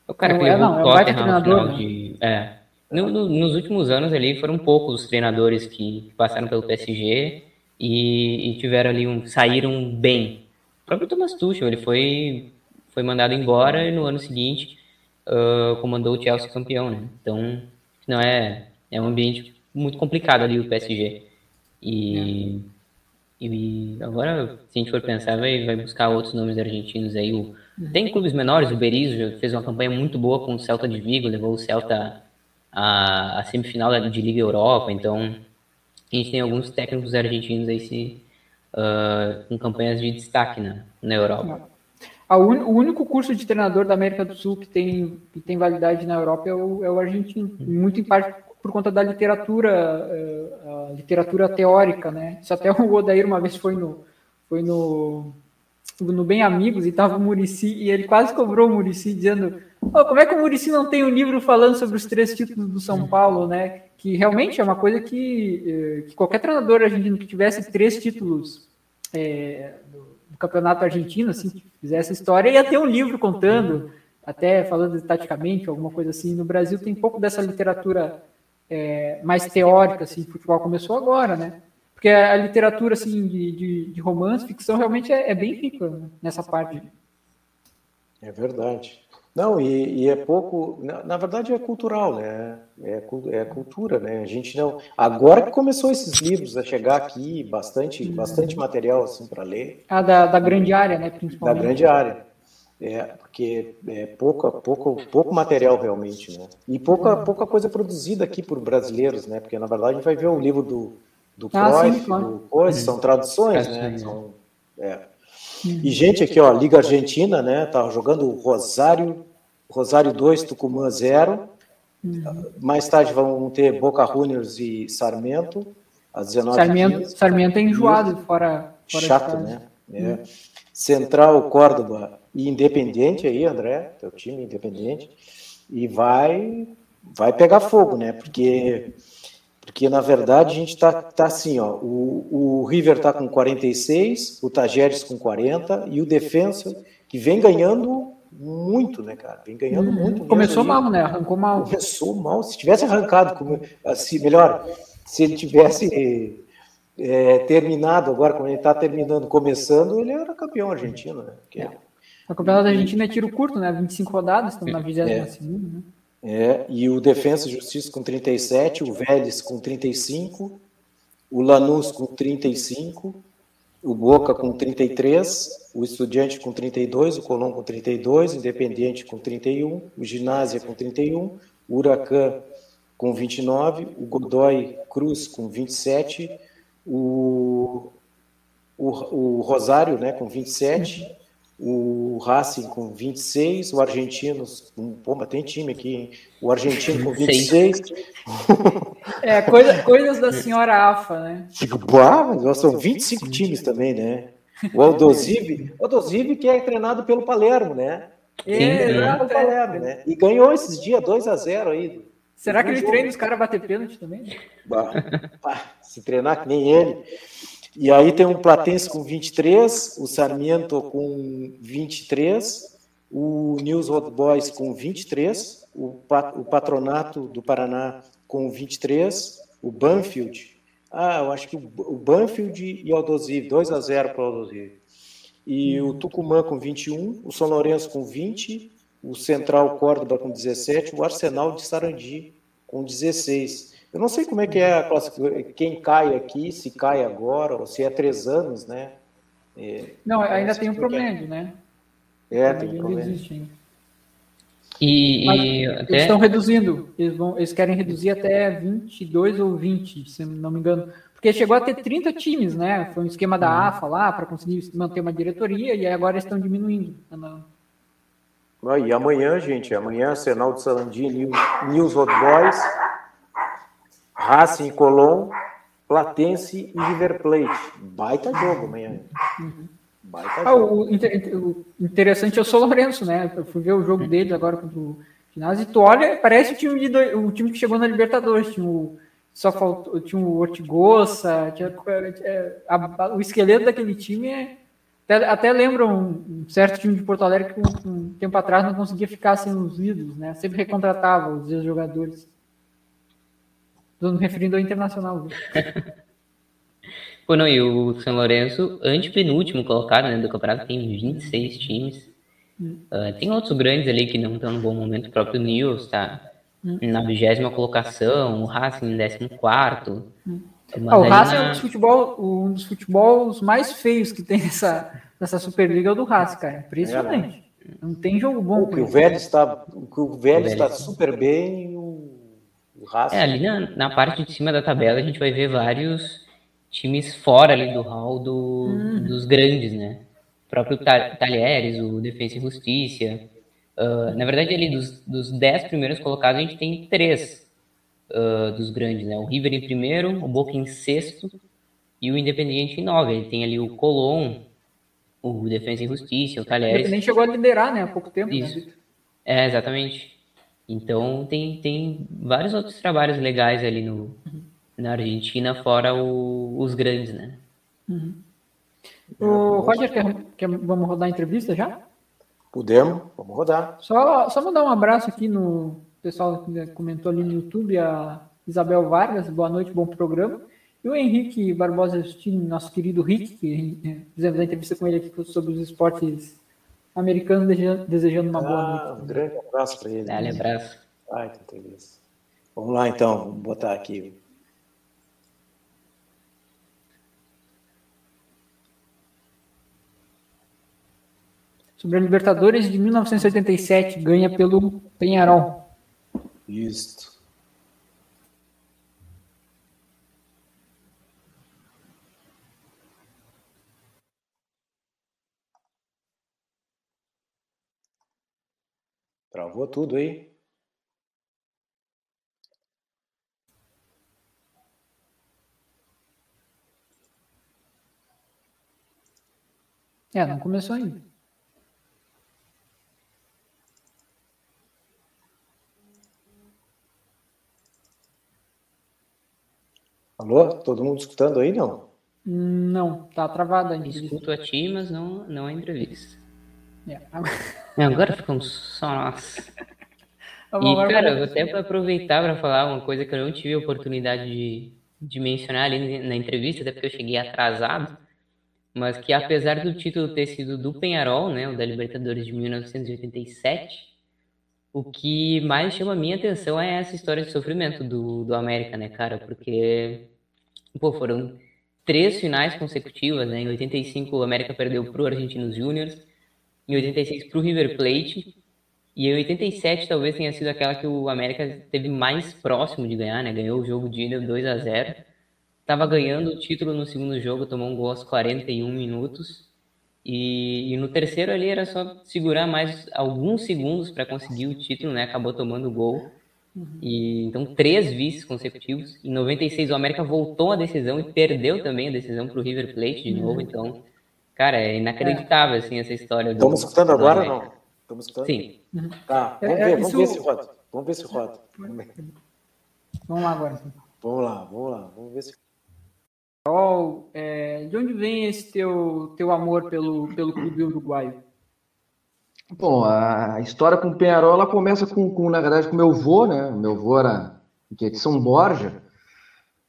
o cara que é, levou não, o é um baita Tottenham ao treinador, final né? de... É. No- no- nos últimos anos ali foram poucos os treinadores que passaram pelo PSG e, e tiveram ali um saíram bem. O próprio Thomas Tuchel, ele foi foi mandado embora e no ano seguinte ah, comandou o Chelsea campeão, né? Então não é é um ambiente muito complicado ali o PSG. E e agora, se a gente for pensar, vai, vai buscar outros nomes argentinos aí. O, tem clubes menores, o Berizzo fez uma campanha muito boa com o Celta de Vigo, levou o Celta à, à semifinal da- de Liga Europa. Então, a gente tem alguns técnicos argentinos aí se, ah, com campanhas de destaque na, na Europa. Un- o único curso de treinador da América do Sul que tem, que tem validade na Europa é o, é o argentino, muito em parte por conta da literatura, eh, literatura teórica, né? Isso até o Odair uma vez foi no, foi no, no Bem Amigos e tava o Murici e ele quase cobrou o Murici dizendo "Ô, como é que o Murici não tem um livro falando sobre os três títulos do São Paulo, né? Que realmente é uma coisa que, eh, que qualquer treinador argentino que tivesse três títulos é, do, campeonato argentino, assim, que fizesse história, ia ter um livro contando, até falando taticamente, alguma coisa assim. No Brasil tem pouco dessa literatura é, mais teórica, assim, futebol começou agora, né? Porque a literatura, assim, de, de, de romance, ficção, realmente é, é bem rica né, nessa parte. É verdade. Não, e, e é pouco, na, na verdade é cultural, né? É, cu- é cultura, né? A gente não. Agora que começou esses livros a chegar aqui, bastante, bastante material assim para ler, A da, da grande área, né, da principalmente. grande área. É, porque é pouca, pouco, pouco material realmente, né? E pouca, pouca coisa produzida aqui por brasileiros, né? Porque na verdade a gente vai ver o livro do, do Ah, sim, Cruyff, claro. do coisa, são traduções, né? São, é. E gente aqui, ó, Liga Argentina, né? Tá jogando Rosário, Rosário 2, Tucumã 0. Mais tarde vão ter Boca Juniors e Sarmento, às 19 Sarmiento, Sarmiento é enjoado fora, fora Chato, né? É. Central, Córdoba e Independente aí, André, teu time Independente. E vai vai pegar fogo, né? Porque porque na verdade a gente tá, tá assim, ó, o, o River tá com 46, o Tajeres com 40 e o Defensa que vem ganhando muito, né, cara? Vem ganhando muito. mesmo Começou aí. mal, né? Arrancou mal. Começou mal. Se tivesse arrancado, como- assim, melhor, se ele tivesse é, terminado agora, como ele está terminando, começando, ele era campeão argentino, né? Porque- O campeonato da Argentina é tiro curto, né? 25 rodadas, estamos na 22 segunda, né? É, e o Defensa e Justiça com 37, o Vélez com 35, o Lanús com 35, o Boca com 33, o Estudiante com 32, o Colón com 32, o Independiente com 31, o Ginásia com 31, o Huracan com 29, o Godoy Cruz com 27, o, o, o Rosário né, com 27, o Racing com 26, o Argentinos, com, pô, mas tem time aqui, hein? O Argentino com 26, É, coisa, coisas da senhora AFA, né? Digo, bah, mas nós são 25 times também, né? O Aldosive, o Aldosive que é treinado pelo Palermo, né? É, Treinado pelo Palermo, né? E ganhou esses dias 2 a 0 aí. Será que ele treina os caras a bater pênalti também? Bah, bah, se treinar que nem ele. E aí tem um Platense com 23, o Sarmiento com 23, o News Old Boys com 23, o, pa- o Patronato do Paraná com 23, o Banfield, ah, eu acho que o, Banfield e o Aldosive, 2 a 0 para o Aldosive. E o Tucumã com 21, o São Lourenço com 20, o Central Córdoba com 17, o Arsenal de Sarandi com 16. Eu não sei como é que é a classificação, quem cai aqui, se cai agora, ou se é três anos, né? É, Não, ainda Parece tem um promédio, né? é tem um ainda problema. existe ainda. E, Mas e Eles até estão reduzindo. Eles, vão, eles querem reduzir até 22 ou 20, se não me engano. Porque chegou a ter 30 times, né? Foi um esquema da AFA lá para conseguir manter uma diretoria e agora estão diminuindo. Ah, E amanhã, gente, amanhã, Arsenal de Sarandi, New- News Old Boys, Racing e Colón, Platense e River Plate. Baita jogo amanhã. Baita Ah, jogo. o, inter- o interessante é o São Lourenço, né? Eu fui ver o jogo deles agora contra o ginásio e tu olha, parece o time, de o time que chegou na Libertadores. Tinha o, só faltou, tinha o Ortigosa, tinha, é, a- a- o esqueleto daquele time é, Até, até lembro um, certo time de Porto Alegre que um, um, tempo atrás não conseguia ficar sem os ídolos, né? Sempre recontratava os ex-jogadores. Estou me referindo ao Internacional. Pô, não, e o São Lourenço, antepenúltimo colocado né, do campeonato, tem 26 times. Hum. Uh, tem outros grandes ali que não estão no bom momento, o próprio Nils está hum. na vigésima colocação, o Racing em décimo quarto. Hum. Ah, o Racing na... é um dos, futebol, um dos futebols mais feios que tem nessa, nessa Superliga é o do Racing, cara. Impressionante. É, não tem jogo bom. O que o velho está, o, o velho está super bem o, o Racing. É, ali na, na parte de cima da tabela a gente vai ver vários times fora ali do hall do, hum. dos grandes, né? O próprio Talheres, o Defensa e Justiça. Uh, na verdade, ali dos, dos dez primeiros colocados, a gente tem três uh, dos grandes, né? O River em primeiro, o Boca em sexto e o Independiente em nove. Ele tem ali o Colón, o Defensa e Justiça, o Talheres. nem chegou a liderar, né? Há pouco tempo. Né, Isso. Né? É, exatamente. Então, tem, tem vários outros trabalhos legais ali no, uhum na Argentina, fora o, os grandes, né? Uhum. O Roger, quer, quer, vamos rodar a entrevista já? Podemos, vamos rodar. Só, só mandar um abraço aqui no pessoal que comentou ali no YouTube, a Isabel Vargas, boa noite, bom programa. E o Henrique Barbosa Justino, nosso querido Rick, que eh, fizemos a entrevista com ele aqui sobre os esportes americanos, desejando uma boa ah, noite. Um grande abraço para ele. Dá-lhe abraço. Ai, que delícia. Vamos lá então, vamos botar aqui sobre a Libertadores de 1987, ganha pelo Penharol. Isso. Travou tudo aí. É, não começou ainda. Alô? Todo mundo escutando aí, não? Não, tá travado ainda. Escuto a ti, mas não, não a entrevista. É, agora... agora ficamos só nós. e, cara, até para aproveitar para falar uma coisa que eu não tive a oportunidade de, de mencionar ali na entrevista, até porque eu cheguei atrasado, mas que apesar do título ter sido do Penharol, né, o da Libertadores de 1987, o que mais chama a minha atenção é essa história de sofrimento do, do América, né, cara? Porque Pô, foram três finais consecutivas, né? Em 85 o América perdeu para o Argentinos Júniors, em 86 para o River Plate, e em 87 talvez tenha sido aquela que o América teve mais próximo de ganhar, né? Ganhou o jogo de ida 2 a 0 Tava ganhando o título no segundo jogo, tomou um gol aos 41 minutos. E, e no terceiro ali era só segurar mais alguns segundos para conseguir o título, né? Acabou tomando o gol. E, então, três vices consecutivos. Em 96, o América voltou a decisão e perdeu também a decisão para o River Plate de novo. Então, cara, é inacreditável assim, essa história. Do, Estamos escutando agora ou não? Estamos escutando? Sim. Tá, vamos ver, vamos ver se roda. Vamos ver se roda. Vamos lá agora. Vamos lá, vamos lá. Vamos ver se. Oh, é, de onde vem esse teu, teu amor pelo, pelo clube uruguaio? Bom, a história com o Penharol ela começa com, com, na verdade, com meu avô, né? Meu avô era que é de São Borja,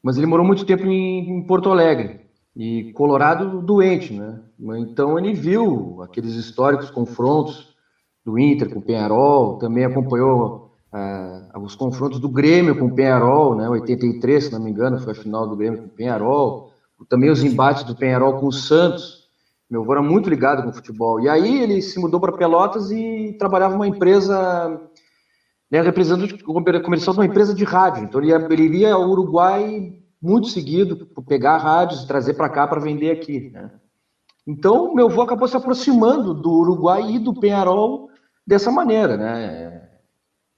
mas ele morou muito tempo em, em, Porto Alegre e Colorado doente, né? Então ele viu aqueles históricos confrontos do Inter com o Penharol, também acompanhou uh, os confrontos do Grêmio com o Penharol, né? 83, se não me engano, foi a final do Grêmio com o Penharol, também os embates do Penharol com o Santos. Meu avô era muito ligado com futebol. E aí ele se mudou para Pelotas e trabalhava numa empresa, né, representante comercial de uma empresa de rádio. Então ele, ele iria ao Uruguai muito seguido, pegar rádios e trazer para cá para vender aqui. Né? Então meu avô acabou se aproximando do Uruguai e do Penharol dessa maneira, né?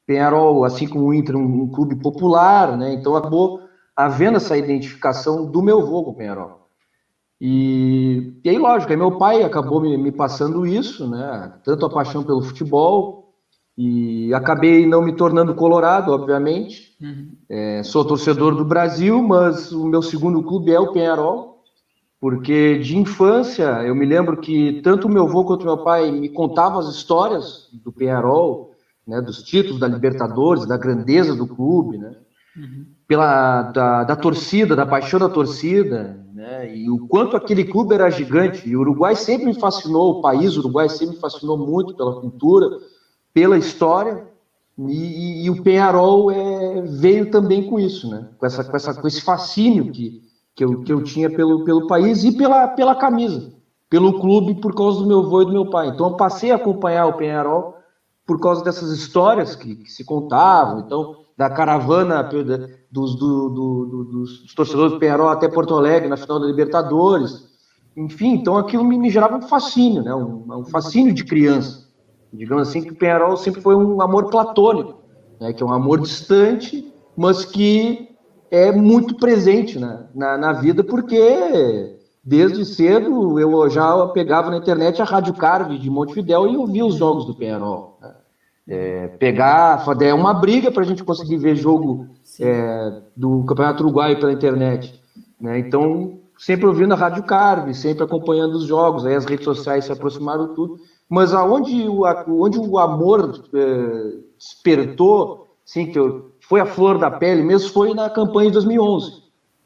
Penharol, assim como o Inter, um, um clube popular, né? Então acabou havendo essa identificação do meu avô com o Penharol. E, e aí, lógico, aí meu pai acabou me, me, passando isso, né? Tanto a paixão pelo futebol, e acabei não me tornando colorado, obviamente. Uhum. É, sou torcedor do Brasil, mas o meu segundo clube é o Penharol. porque de infância eu me lembro que tanto meu avô quanto meu pai me contavam as histórias do Penharol, né, dos títulos da Libertadores, da grandeza do clube, né, uhum. pela da, da, torcida, da paixão da torcida, né, e o quanto aquele clube era gigante. E o Uruguai sempre me fascinou, o país Uruguai sempre me fascinou muito pela cultura, pela história. E, e o Penharol é, veio também com isso, né, com essa, com essa, com esse fascínio que que eu, que eu tinha pelo, pelo país e pela, pela camisa, pelo clube, por causa do meu avô e do meu pai. Então eu passei a acompanhar o Penharol por causa dessas histórias que, que se contavam, então da caravana dos, do, do, do, dos torcedores do Penharol até Porto Alegre na final da Libertadores. Enfim, então aquilo me, me gerava um fascínio, né? um, um fascínio de criança. Digamos assim que o Penharol sempre foi um amor platônico, né? que é um amor distante, mas que é muito presente né, na, na vida, porque desde cedo eu já pegava na internet a Rádio Carve de Montevidéu e ouvia os jogos do Penharol. Né? É, pegar, é uma briga para a gente conseguir ver jogo é, do Campeonato Uruguaio pela internet. Né? Então, sempre ouvindo a Rádio Carve, sempre acompanhando os jogos, aí as redes sociais se aproximaram tudo. Mas aonde o, onde o amor é, despertou, sim, que eu foi a flor da pele mesmo foi na campanha de 2011.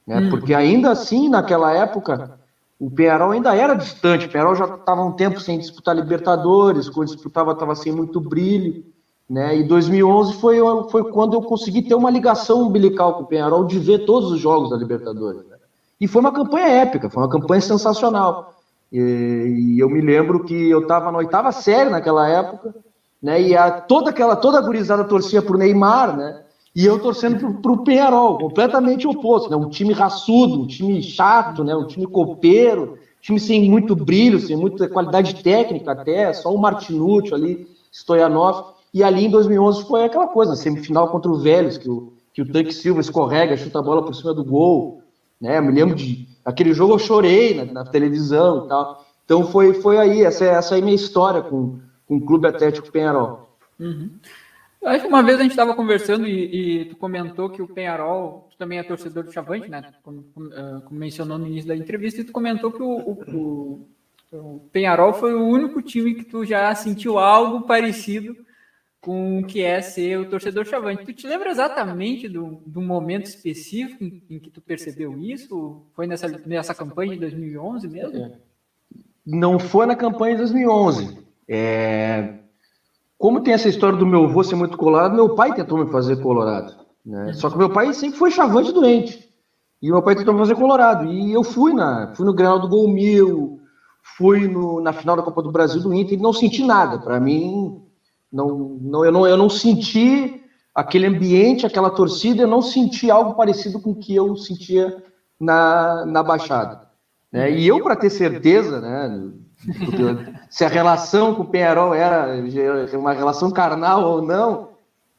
Né? Hum. Porque ainda assim, naquela época, o Penharol ainda era distante. O Penharol já estava um tempo sem disputar Libertadores, quando disputava estava sem muito brilho. Né? E 2011 foi, foi quando eu consegui ter uma ligação umbilical com o Penharol de ver todos os jogos da Libertadores. Né? E foi uma campanha épica, foi uma campanha sensacional. E, eu me lembro que eu estava na oitava série naquela época, né? E a, toda aquela toda a gurizada torcia por Neymar, né? E eu torcendo para o Penharol, completamente oposto, né? Um time raçudo, um time chato, né? Um time copeiro, um time sem muito brilho, sem muita qualidade técnica até, só o Martinucci ali, Stoyanov. E ali em 2011 foi aquela coisa, semifinal contra o Vélez, que o, que o Tanque Silva escorrega, chuta a bola por cima do gol, né? Eu me lembro de aquele jogo eu chorei na, na televisão e tal. Então foi, foi aí, essa, essa é a minha história com, com o Clube Atlético Penharol. Uhum. Acho que uma vez a gente estava conversando e, e, tu comentou que o Penharol, tu também é torcedor do Chavante, né? Como, uh, como, mencionou no início da entrevista, e tu comentou que o, o, o, Penharol foi o único time que tu já sentiu algo parecido com o que é ser o torcedor Chavante. Tu te lembra exatamente do, do momento específico em, em, que tu percebeu isso? Foi nessa, nessa campanha de 2011 mesmo? Não foi na campanha de 2011. É, como tem essa história do meu avô ser muito colorado, meu pai tentou me fazer colorado. Né? Só que meu pai sempre foi chavante doente. E meu pai tentou me fazer colorado. E eu fui na, fui no Grenal do Gol Mil, fui no, na final da Copa do Brasil do Inter e não senti nada. Para mim, não, não, eu, não, eu não senti aquele ambiente, aquela torcida, eu não senti algo parecido com o que eu sentia na, na Baixada. Né? E eu, para ter certeza, né, se a relação com o Penharol era uma relação carnal ou não.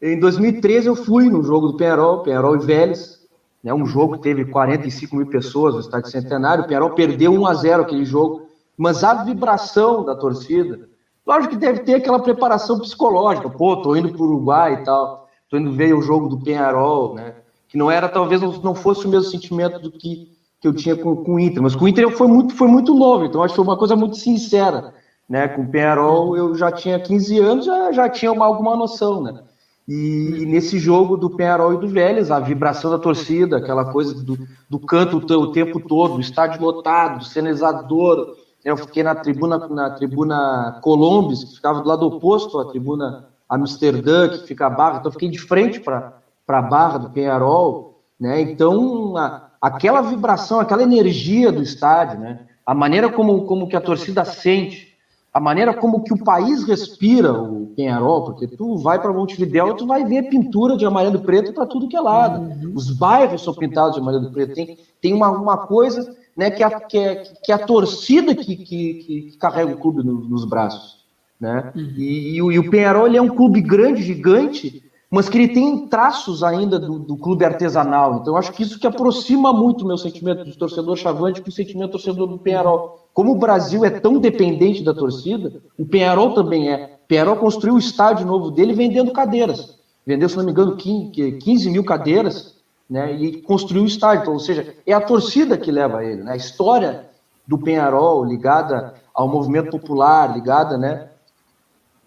Em 2013 eu fui no jogo do Penharol, Penharol e Vélez, né, um jogo que teve 45 mil pessoas no estádio Centenário, o Penharol perdeu 1 a 0 aquele jogo, mas a vibração da torcida, lógico que deve ter aquela preparação psicológica, pô, tô indo para o Uruguai e tal, tô indo ver o jogo do Penharol, né, que não era, talvez não fosse o mesmo sentimento do que que eu tinha com, com o Inter, mas com o Inter foi muito, foi muito novo, então acho que foi uma coisa muito sincera, né? Com o Penharol eu já tinha 15 anos, já, já tinha uma, alguma noção, né? E, e, nesse jogo do Penharol e do Vélez, a vibração da torcida, aquela coisa do, do canto o, tempo todo, o estádio lotado, o cenizador. Eu fiquei na tribuna, na tribuna Colombes, que ficava do lado oposto à tribuna Amsterdã, que fica a barra, então eu fiquei de frente para a barra do Penharol, né? Então, a, aquela vibração, aquela energia do estádio, né? A maneira como, como que a torcida sente, a maneira como que o país respira o Penharol, porque tu vai para Montevidéu e tu vai ver pintura de amarelo e preto para tudo que é lado. Uhum. Os bairros são pintados de amarelo e preto. Tem, tem uma, uma coisa né, que, a, que, é, que a torcida que, que, que carrega o clube no, nos braços. Né? Uhum. E, e, o, e o Penharol é um clube grande, gigante, mas que ele tem traços ainda do, do clube artesanal. Então, acho que isso que aproxima muito o meu sentimento de torcedor chavante com o sentimento torcedor do Penharol. Como o Brasil é tão dependente da torcida, o Penharol também é. O Penharol construiu o estádio novo dele vendendo cadeiras. Vendeu, se não me engano, 15 mil cadeiras, né? E construiu o estádio. Então, ou seja, é a torcida que leva ele, né? A história do Penharol, ligada ao movimento popular, ligada, né,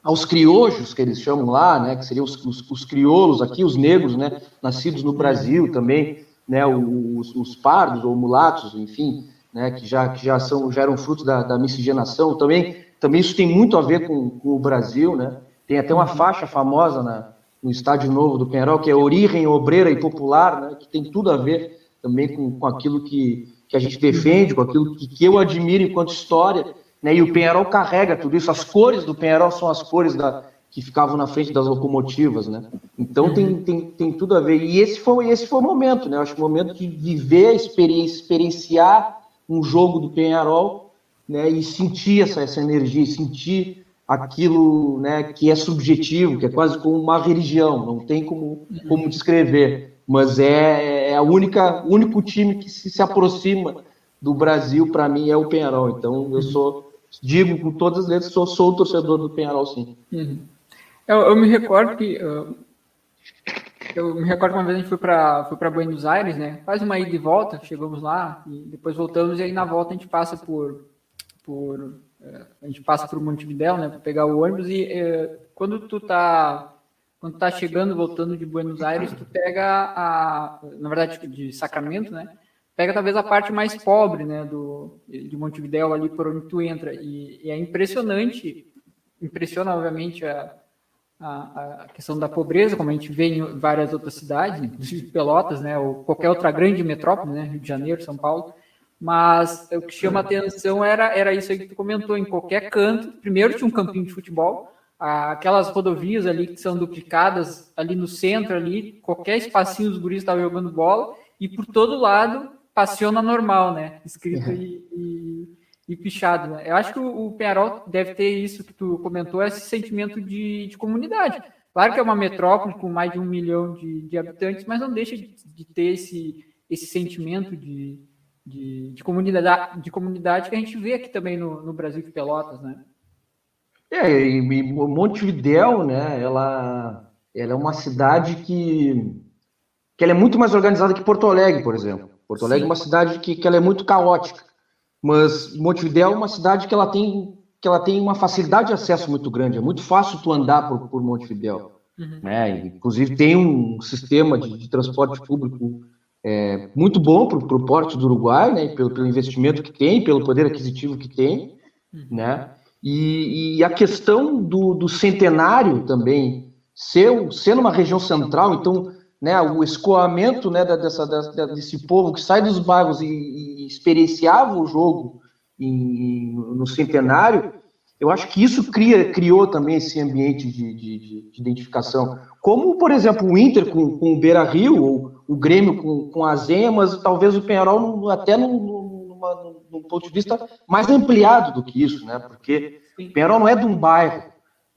aos criojos que eles chamam lá, né, que seriam os, os, os crioulos aqui, os negros, né, nascidos no Brasil também, né, os, os pardos ou mulatos, enfim, né, que já que já são já eram frutos da, da miscigenação, também também isso tem muito a ver com, com o Brasil, né? Tem até uma faixa famosa na, no estádio novo do Penharol que é origem obreira e popular, né, que tem tudo a ver também com, com aquilo que, que a gente defende, com aquilo que, que eu admiro enquanto história né? E o Penharol carrega tudo isso. As cores do Penharol são as cores da, que ficavam na frente das locomotivas, né? Então tem, tem, tem tudo a ver. E esse foi, esse foi o momento, né? Acho que o momento de viver, experiência, experienciar um jogo do Penharol, né? E sentir essa, essa energia, sentir aquilo, né? Que é subjetivo, que é quase como uma religião, não tem como, como descrever. Mas é, é a única, único time que se, se aproxima do Brasil para mim é o Penharol. Então eu sou digo com todas as letras, sou, sou torcedor do Penharol, sim. Uhum. Eu, eu, me recordo que. Uh, eu me recordo que uma vez a gente foi para foi Buenos Aires, né? Faz uma ida e volta, chegamos lá, e depois voltamos, e aí na volta a gente passa por. por a gente passa por Montevidéu, né? Para pegar o ônibus, e uh, quando tu tá. Quando tá chegando, voltando de Buenos Aires, tu pega a. Na verdade, de Sacramento, né? pega talvez a parte mais pobre né, do, de Montevideo ali por onde tu entra. E, e é impressionante, impressiona obviamente a, a, a, questão da pobreza, como a gente vê em várias outras cidades, inclusive Pelotas, né, ou qualquer outra grande metrópole, né, Rio de Janeiro, São Paulo. Mas o que chama atenção era, era isso aí que tu comentou, em qualquer canto. Primeiro tinha um campinho de futebol, aquelas rodovias ali que são duplicadas ali no centro, ali, qualquer espacinho os guris estavam jogando bola, e por todo lado passiona normal, né? Escrito e, e, e, pichado. Né? Eu acho que o, o Penharol deve ter isso que tu comentou, esse sentimento de, de comunidade. Claro que é uma metrópole com mais de um milhão de, de habitantes, mas não deixa de, de ter esse, esse sentimento de, de, de, comunidade, de comunidade que a gente vê aqui também no, no Brasil de Pelotas, né? É, e Montevidéu, né, ela, ela é uma cidade que, que ela é muito mais organizada que Porto Alegre, por exemplo. Porto Alegre Sim. é uma cidade que, que ela é muito caótica, mas Montevidéu é uma cidade que ela tem que ela tem uma facilidade de acesso muito grande. É muito fácil tu andar por, por Montevidéu. Uhum. Né? Inclusive tem um sistema de, de transporte público é, muito bom para o porte do Uruguai, né? Pelo, pelo, investimento que tem, pelo poder aquisitivo que tem, uhum. né? E, e, a questão do, do centenário também ser, ser numa região central, então né, o escoamento né, dessa, dessa, desse povo que sai dos bairros e, e experienciava o jogo em, no centenário, eu acho que isso cria, criou também esse ambiente de, de, de identificação. Como, por exemplo, o Inter com, com o Beira Rio, ou o Grêmio com, com a Zenha, mas talvez o Penharol até num, ponto de vista mais ampliado do que isso, né? Porque o Penharol não é de um bairro,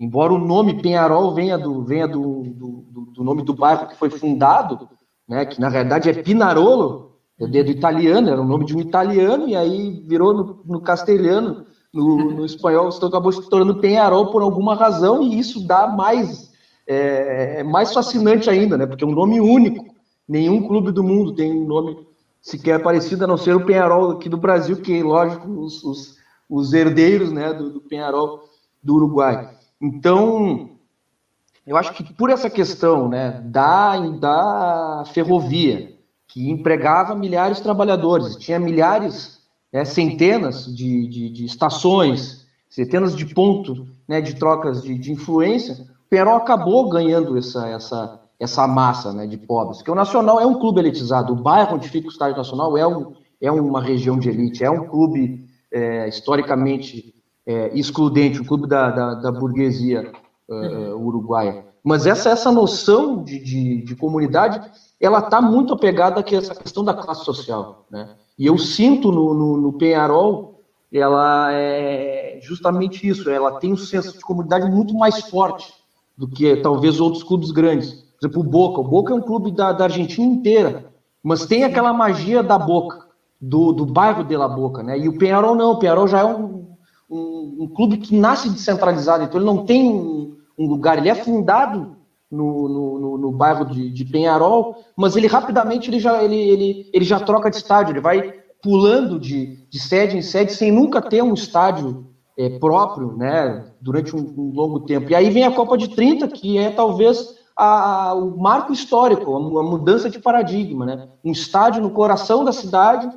Embora o nome Penharol venha do, venha do, do, do nome do bairro que foi fundado, né, que na verdade é Pinarolo, é do italiano, era o nome de um italiano, e aí virou no, no castelhano, no, no espanhol, se acabou se tornando Penharol por alguma razão, e isso dá mais, é, é, mais fascinante ainda, né, porque é um nome único. Nenhum clube do mundo tem um nome sequer parecido, a não ser o Penharol aqui do Brasil, que, lógico, os, os, os herdeiros né, do, do Penharol do Uruguai. Então, eu acho que por essa questão né, da, da ferrovia, que empregava milhares de trabalhadores, tinha milhares, né, centenas de, de, de, estações, centenas de pontos né, de trocas de, de influência, o Peró acabou ganhando essa, essa, essa massa né, de pobres. Porque o Nacional é um clube elitizado, o bairro onde fica o Estádio Nacional é, um, é uma região de elite, é um clube é, historicamente é, excludente, o clube da, da, da burguesia uh, uruguaia. Mas essa, essa noção de, de, de comunidade, ela está muito apegada a essa questão da classe social. Né? E eu sinto no, no, no Penharol, ela é justamente isso, ela tem um senso de comunidade muito mais forte do que talvez outros clubes grandes. Por exemplo, o Boca. O Boca é um clube da, da Argentina inteira, mas tem aquela magia da Boca, do, do bairro de La Boca, né? E o Penharol não, o Penharol já é um, um, um, clube que nasce descentralizado, então ele não tem um, um lugar, ele é fundado no, no, no, no bairro de, de, Penharol, mas ele rapidamente ele já, ele, ele, ele já troca de estádio, ele vai pulando de, de sede em sede sem nunca ter um estádio é, próprio, né, durante um, um, longo tempo. E aí vem a Copa de 30, que é talvez a, a, o marco histórico, a, a, mudança de paradigma, né? Um estádio no coração da cidade,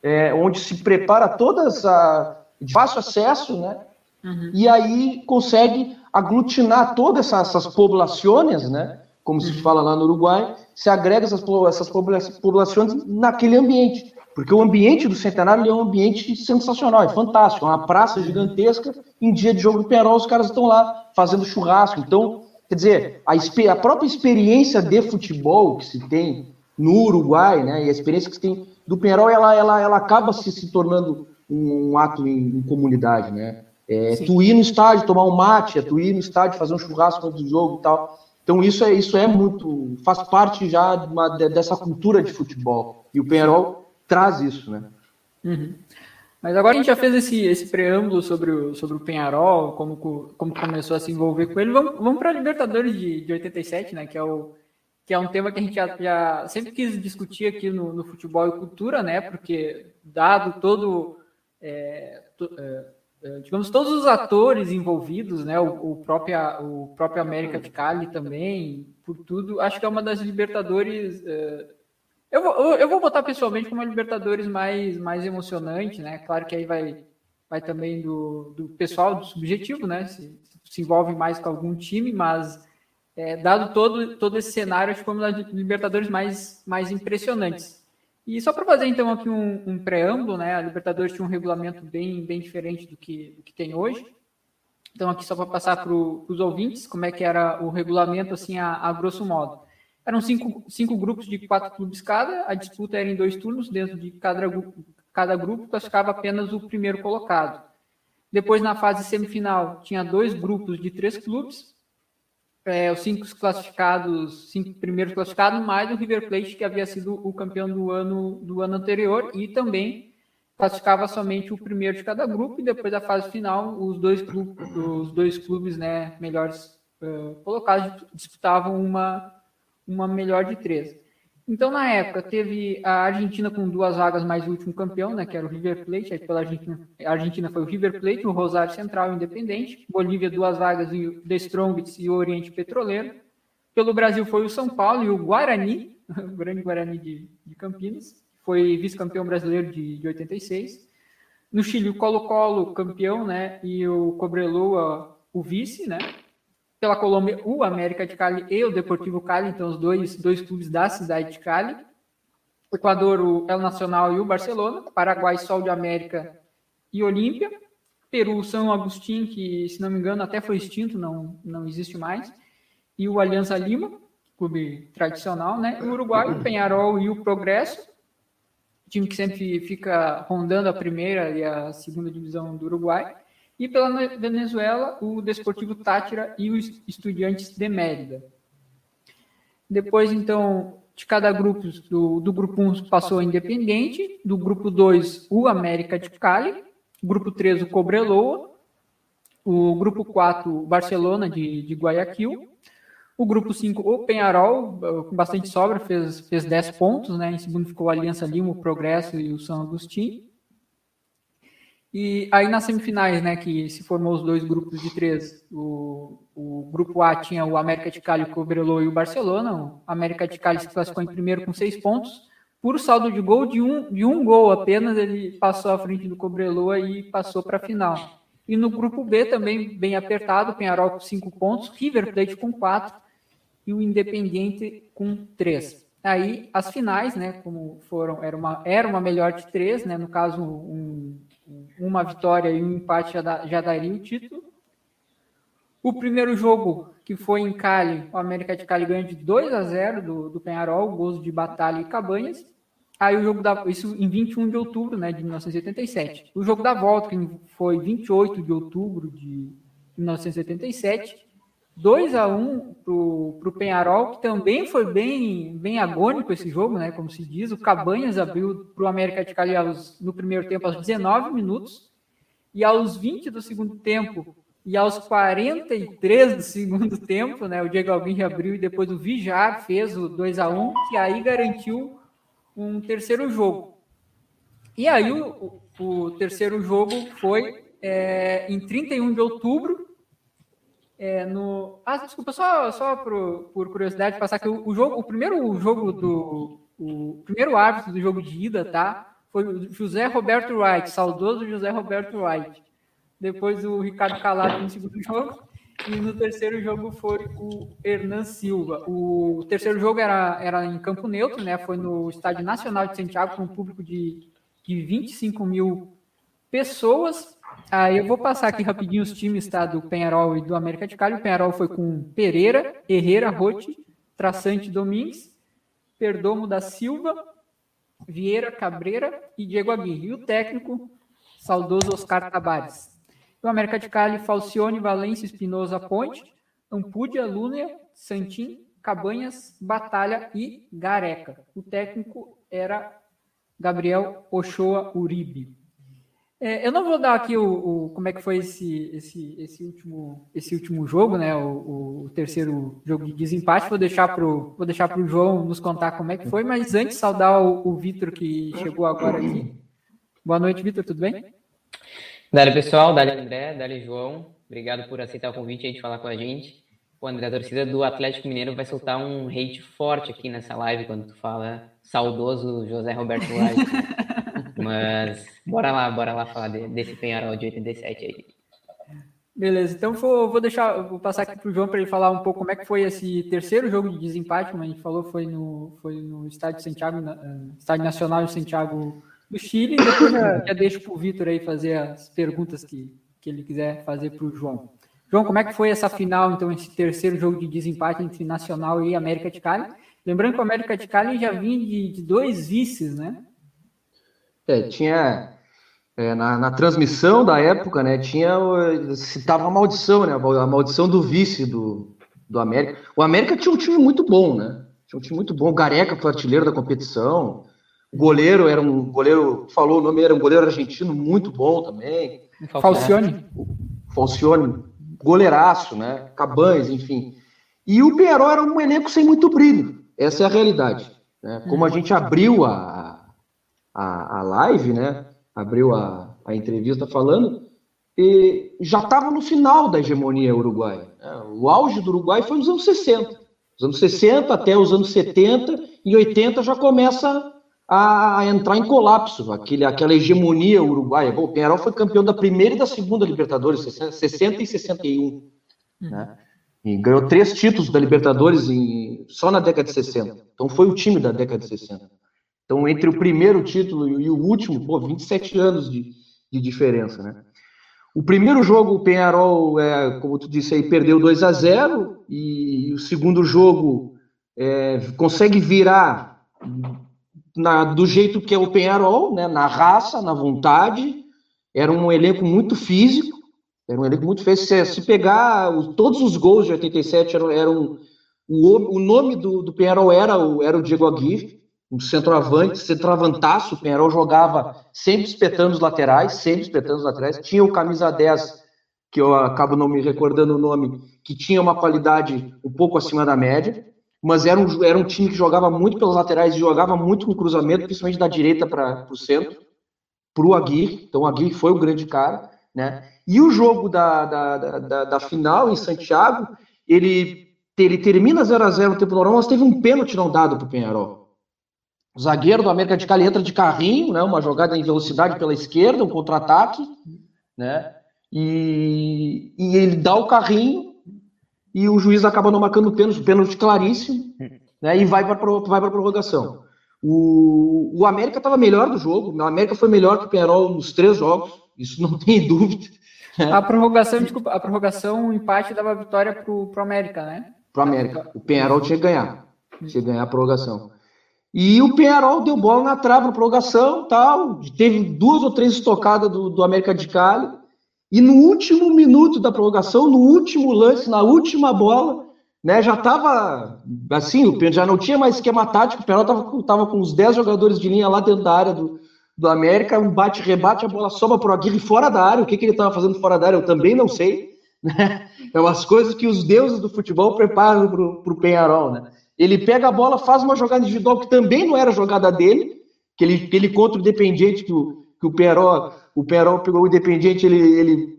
é, onde se prepara todas a de fácil acesso, né? Uhum. E aí consegue aglutinar todas essas, essas populações, né? Como uhum. se fala lá no Uruguai, se agrega essas, essas populações naquele ambiente. Porque o ambiente do Centenário é um ambiente sensacional, é fantástico. É uma praça gigantesca. Em dia de jogo do Penarol, os caras estão lá fazendo churrasco. Então, quer dizer, a, a, própria experiência de futebol que se tem no Uruguai, né, e a experiência que se tem do Penarol, ela, ela, ela acaba se, se tornando um, um ato em, em, comunidade. Né? É, tu ir no estádio tomar um mate, é tu ir no estádio fazer um churrasco antes do jogo e tal. Então isso é, isso é muito, faz parte já de uma, dessa cultura de futebol. E o Penarol traz isso, né? Uhum. Mas agora a gente já fez esse, esse preâmbulo sobre o, sobre o Penharol, como, como começou a se envolver com ele. Vamos, vamos para a Libertadores de, de 87, né? Que é, o, que é um tema que a gente já, já sempre quis discutir aqui no, no futebol e cultura, né? Porque, dado todo. É, to, é, é digamos, todos os atores envolvidos, né? O, o, próprio, o próprio América de Cali também, por tudo, acho que é uma das Libertadores. É, eu vou, eu vou botar pessoalmente como a Libertadores mais, mais emocionante, né? Claro que aí vai, vai também do, do pessoal, do subjetivo, né? Se, se envolve mais com algum time, mas é, dado todo, todo esse cenário, acho que foi uma das Libertadores mais, mais impressionantes. E só para fazer então aqui um, um, preâmbulo, né? A Libertadores tinha um regulamento bem, bem diferente do que, do que tem hoje. Então aqui só para passar para os ouvintes como é que era o regulamento assim a, a grosso modo. Eram cinco, cinco grupos de quatro clubes cada, a disputa era em dois turnos, dentro de cada, cada grupo classificava apenas o primeiro colocado. Depois, na fase semifinal, tinha dois grupos de três clubes, é, os cinco classificados, cinco primeiros classificados, mais o River Plate, que havia sido o campeão do ano, do ano anterior, e também classificava somente o primeiro de cada grupo, e depois da fase final, os dois clubes, os dois clubes né, melhores uh, colocados disputavam uma, uma melhor de três. Então, na época, teve a Argentina com duas vagas mais o último campeão, né, que era o River Plate. Aí pela Argentina, a Argentina foi o River Plate, o Rosário Central Independente. Bolívia, duas vagas, o The Strongest e o Oriente Petroleiro. Pelo Brasil foi o São Paulo e o Guarani, o grande Guarani de, de Campinas. Foi vice-campeão brasileiro de, de 86. No Chile, o Colo-Colo, campeão, né, e o Cobreloa, o vice, né pela Colômbia, o América de Cali e o Deportivo Cali, então os dois, dois clubes da cidade de Cali. Equador, o El Nacional e o Barcelona. Paraguai, Sol de América e Olímpia. Peru, São Agostinho, que, se não me engano, até foi extinto, não, não existe mais. E o Aliança Lima, clube tradicional, né? O Uruguai, o Penharol e o Progresso, time que sempre fica rondando a primeira e a segunda divisão do Uruguai. E pela Venezuela, o Desportivo Tátira e os Estudiantes de Mérida. Depois, então, de cada grupo, do, do grupo 1 passou o Independente, do grupo 2 o América de Cali, grupo 3 o Cobreloa, o grupo 4 o Barcelona de, de Guayaquil, o grupo 5 o Penharol, com bastante sobra, fez, fez 10 pontos, né? em segundo ficou a Aliança Lima, o Progresso e o São Agostinho. E aí nas semifinais, né, que se formou os dois grupos de três, o, o grupo A tinha o América de Cali, o Cobreloa e o Barcelona. O América de Cali se classificou em primeiro com seis pontos. Por saldo de gol, de um, de um gol apenas, ele passou à frente do Cobreloa e passou para a final. E no grupo B também bem apertado, Penharol com cinco pontos, River Plate com quatro e o Independiente com três. Aí as finais, né, como foram, era uma, era uma melhor de três, né, no caso um uma vitória e um empate já, da, já daria o título. O primeiro jogo, que foi em Cali, o América de Cali ganha de 2 a 0 do, do Penharol, gols de Batalha e Cabanhas. Aí o jogo da. Isso em 21 de outubro né, de 1987. O jogo da volta, que foi 28 de outubro de 1987. 2 a 1 para o Penharol, que também foi bem, bem agônico esse jogo, né? Como se diz. O Cabanhas abriu para o América de Cali no primeiro tempo aos 19 minutos. E aos 20 do segundo tempo e aos 43 do segundo tempo, né? O Diego Alvim abriu e depois o Vijar fez o 2 a 1 que aí garantiu um terceiro jogo. E aí o, o, o terceiro jogo foi é, em 31 de outubro, é, no. Ah, desculpa, só, só por, por curiosidade, passar que o, o, jogo, o primeiro jogo do. O primeiro árbitro do jogo de ida, tá? Foi o José Roberto Wright, saudoso José Roberto Wright. Depois o Ricardo Calado no segundo jogo. E no terceiro jogo foi o Hernan Silva. O terceiro jogo era, era em campo neutro, né? Foi no Estádio Nacional de Santiago, com um público de, de 25 mil pessoas. Aí eu vou passar aqui rapidinho os times tá, do Penharol e do América de Cali. O Penharol foi com Pereira, Herrera, Rote, Traçante Domingues, Perdomo da Silva, Vieira Cabreira e Diego Aguirre. E o técnico, saudoso Oscar Tabares. O América de Cali, Falcione, Valência, Espinosa, Ponte, Ampúdia, Lúnia, Santim, Cabanhas, Batalha e Gareca. O técnico era Gabriel Ochoa Uribe. É, eu não vou dar aqui o, o, como é que foi esse, esse, esse, último, esse último jogo, né? O, o terceiro jogo de desempate. Vou deixar para vou deixar para o João nos contar como é que foi. Mas antes saudar o, o Vitor que chegou agora aqui. Boa noite, Vitor. Tudo bem? Dali pessoal, Dali André, Dali João. Obrigado por aceitar o convite aí de falar com a gente. O André, a torcida do Atlético Mineiro vai soltar um hate forte aqui nessa live quando tu fala saudoso José Roberto Live. Mas bora lá, bora lá falar de, desse Penharol de 87 aí. Beleza, então vou, vou deixar, vou passar aqui para o João para ele falar um pouco como é que foi esse terceiro jogo de desempate, como a gente falou, foi no, foi no estádio Santiago, uh, estádio nacional de Santiago do Chile. E depois já, já deixo para o Vitor aí fazer as perguntas que, que ele quiser fazer para o João. João, como é que foi essa final, então, esse terceiro jogo de desempate entre Nacional e América de Cali? Lembrando que o América de Cali já vinha de, de dois vices, né? É, tinha é, na, na, transmissão da época, né, tinha citava a maldição, né, a maldição do vice do, do América. O América tinha um time muito bom, né? Tinha um time muito bom. O Gareca foi artilheiro da competição. O goleiro era um goleiro, falou o nome, era um goleiro argentino muito bom também. Falcione. Falcione, goleiraço, né? Cabanes, enfim. E o Pierrot era um elenco sem muito brilho. Essa é a realidade. Né? Como a gente abriu a, a, a live, né? Abriu a, a entrevista falando, e já estava no final da hegemonia uruguaia. Né? O auge do Uruguai foi nos anos 60. Os anos 60 até os anos 70, e 80 já começa a, a entrar em colapso, aquele, aquela hegemonia uruguaia. Bom, o Penharol foi campeão da primeira e da segunda Libertadores, 60 e 61. Uhum. Né? E ganhou três títulos da Libertadores em, só na década de 60. Então foi o time da década de 60. Então, entre o primeiro título e o último, pô, 27 anos de, de diferença, né? O primeiro jogo, o Penharol, é, como tu disse aí, perdeu 2 a 0 e o segundo jogo é, consegue virar na, do jeito que é o Penharol, né, na raça, na vontade. Era um elenco muito físico, era um elenco muito físico. Se, pegar os, todos os gols de 87 eram, eram o, o nome do, do Penharol era, era o Diego Aguirre um centroavante, centroavantaço, o Penharol jogava sempre espetando os laterais, sempre espetando os laterais, tinha o camisa 10, que eu acabo não me recordando o nome, que tinha uma qualidade um pouco acima da média, mas era um, era um time que jogava muito pelas laterais e jogava muito no cruzamento, principalmente da direita para o centro, para o Aguirre, então o Aguirre foi o grande cara, né? E o jogo da, da, da, da final em Santiago, ele, ele termina 0 a 0 no tempo normal, mas teve um pênalti não dado para o Penharol. O zagueiro do América de Cali entra de carrinho, né? Uma jogada em velocidade pela esquerda, um contra-ataque, né? E, e ele dá o carrinho e o juiz acaba não marcando o pênalti, pênalti claríssimo, né? E vai para vai para prorrogação. O, o América estava melhor do jogo. O América foi melhor que o Penarol nos três jogos. Isso não tem dúvida. A prorrogação, desculpa, a prorrogação, o empate dava vitória para o América, né? Para o América. O Penarol tinha que ganhar. Tinha que ganhar a prorrogação. E o Penharol deu bola na trave na prorrogação, tal, teve duas ou três estocadas do, do América de Cali. E no último minuto da prorrogação, no último lance, na última bola, né, já estava assim, o já não tinha mais esquema tático, o Penharol estava tava com uns 10 jogadores de linha lá dentro da área do, do América, um bate-rebate, a bola sobra para o Aguirre fora da área. O que, que ele estava fazendo fora da área, eu também não sei. Né? É umas coisas que os deuses do futebol preparam para o Penharol, né? Ele pega a bola, faz uma jogada individual que também não era jogada dele, aquele, aquele contra o Independiente que o, que o Peró, o Peró pegou o Independiente, ele, ele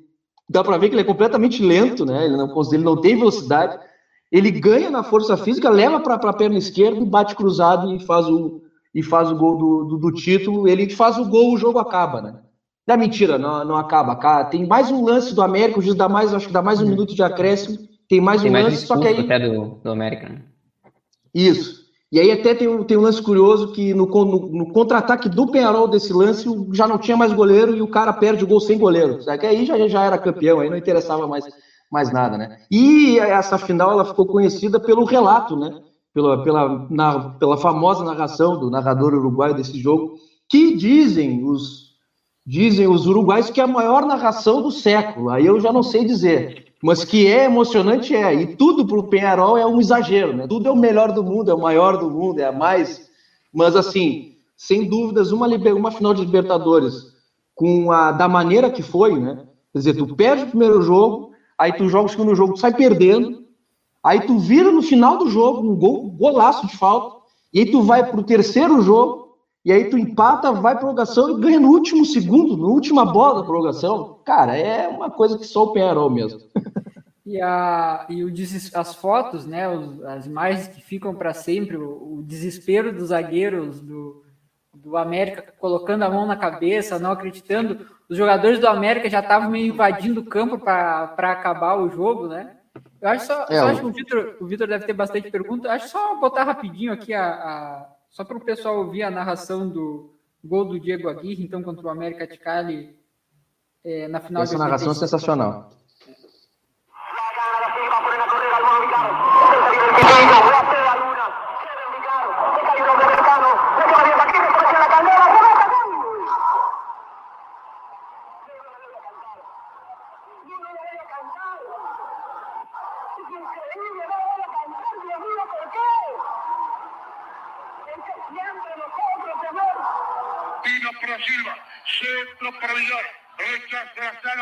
dá para ver que ele é completamente lento, né? Ele não, ele não tem velocidade. Ele ganha na força física, leva para a perna esquerda, bate cruzado e faz o, e faz o gol do, do, do, título. Ele faz o gol, o jogo acaba, né? Não, mentira, não, não acaba. Tem mais um lance do América, o juiz dá mais, acho que dá mais um uhum. minuto de acréscimo. Tem mais tem um mais lance, só que aí. Até do, do América, né? Isso. E aí até tem um, tem um lance curioso que no, no, no contra-ataque do Penharol desse lance já não tinha mais goleiro e o cara perde o gol sem goleiro. Que aí já, já era campeão, aí não interessava mais, mais nada, né? E essa final ela ficou conhecida pelo relato, né? Pela, pela, na, pela famosa narração do narrador uruguaio desse jogo, que dizem os, dizem os uruguaios que é a maior narração do século. Aí eu já não sei dizer. Mas que é emocionante, é. E tudo para o Penharol é um exagero, né? Tudo é o melhor do mundo, é o maior do mundo, é a mais. Mas, assim, sem dúvidas, uma, uma final de Libertadores com a da maneira que foi, né? Quer dizer, tu perde o primeiro jogo, aí tu joga o segundo jogo, tu sai perdendo, aí tu vira no final do jogo um gol, golaço de falta, e aí tu vai pro terceiro jogo, e aí tu empata, vai pra prorrogação e ganha no último segundo, na última bola da prorrogação. Cara, é uma coisa que só o Penharol mesmo. E, a, e o, as fotos, né, as imagens que ficam para sempre, o, o, desespero dos zagueiros do, do América colocando a mão na cabeça, não acreditando. Os jogadores do América já estavam meio invadindo o campo para acabar o jogo, né? Eu acho só, é, só acho que o Vitor, o Vitor deve ter bastante pergunta. Acho só botar rapidinho aqui a, a só para o pessoal ouvir a narração do gol do Diego Aguirre, então, contra o América de Cali é, na final Essa narração é sensacional.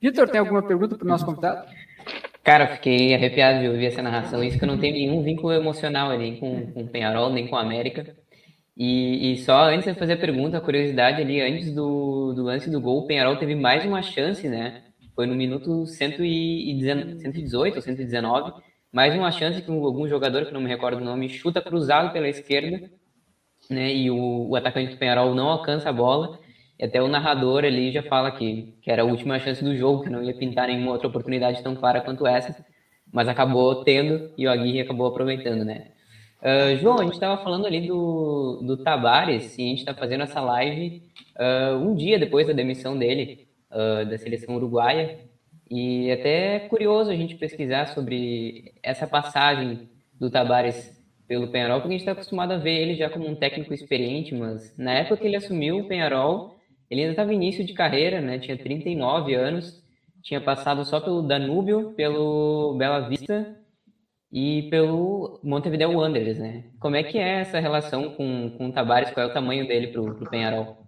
Vitor, tem alguma pergunta para o nosso convidado? Cara, fiquei arrepiado de ouvir essa narração. Isso que eu não tenho nenhum vínculo emocional ali com, com o Penharol, nem com a América. E, e, só antes de fazer a pergunta, a curiosidade ali, antes do, do lance do gol, o Penharol teve mais uma chance, né? Foi no minuto 118 ou 119. Mais uma chance que algum jogador, que não me recordo o nome, chuta cruzado pela esquerda, né? E o, o atacante do Penharol não alcança a bola. E até o narrador ali já fala que, que era a última chance do jogo, que não ia pintar nenhuma outra oportunidade tão clara quanto essa, mas acabou tendo e o Aguirre acabou aproveitando, né? Uh, João, a gente estava falando ali do, do Tabares e a gente está fazendo essa live uh, um dia depois da demissão dele, uh, da seleção uruguaia, e até é curioso a gente pesquisar sobre essa passagem do Tabares pelo Penharol, porque a gente está acostumado a ver ele já como um técnico experiente, mas na época que ele assumiu o Penharol, ele ainda estava início de carreira, né? Tinha 39 anos, tinha passado só pelo Danúbio, pelo Bela Vista e pelo Montevideo Wanderers, né? Como é que é essa relação com, com o Tabares? Qual é o tamanho dele para o Penharol?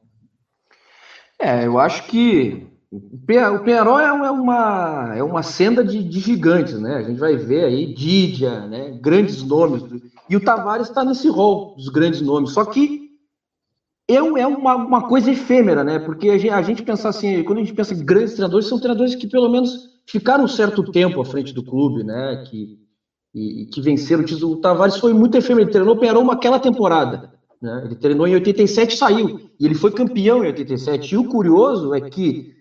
É, eu acho que o Penharol é uma, é uma senda de, de, gigantes, né? A gente vai ver aí Didia, né? grandes nomes. E o Tavares está nesse rol dos grandes nomes. Só que é, é uma, uma coisa efêmera, né? Porque a gente, a gente pensa assim, quando a gente pensa em grandes treinadores, são treinadores que pelo menos ficaram um certo tempo à frente do clube, né? Que, e, que venceram o título. O Tavares foi muito efêmero, ele treinou uma aquela temporada. Né? Ele treinou em 87 e saiu. E ele foi campeão em 87. E o curioso é que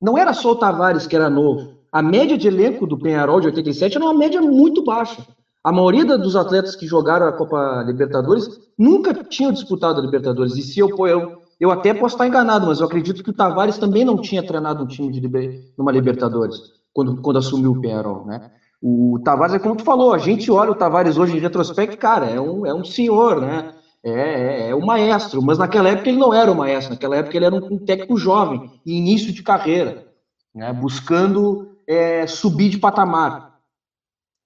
não era só o Tavares que era novo. A média de elenco do Penharol de 87 era uma média muito baixa. A maioria dos atletas que jogaram a Copa Libertadores nunca tinham disputado a Libertadores. E se eu, eu, eu até posso estar enganado, mas eu acredito que o Tavares também não tinha treinado um time de numa Libertadores quando, quando assumiu o Penharol, né? O Tavares é como tu falou, a gente olha o Tavares hoje em retrospecto, cara, é um, é um senhor, né? é, é, é, o maestro, mas naquela época ele não era o maestro, naquela época ele era um, um técnico jovem, início de carreira, né, buscando é, subir de patamar.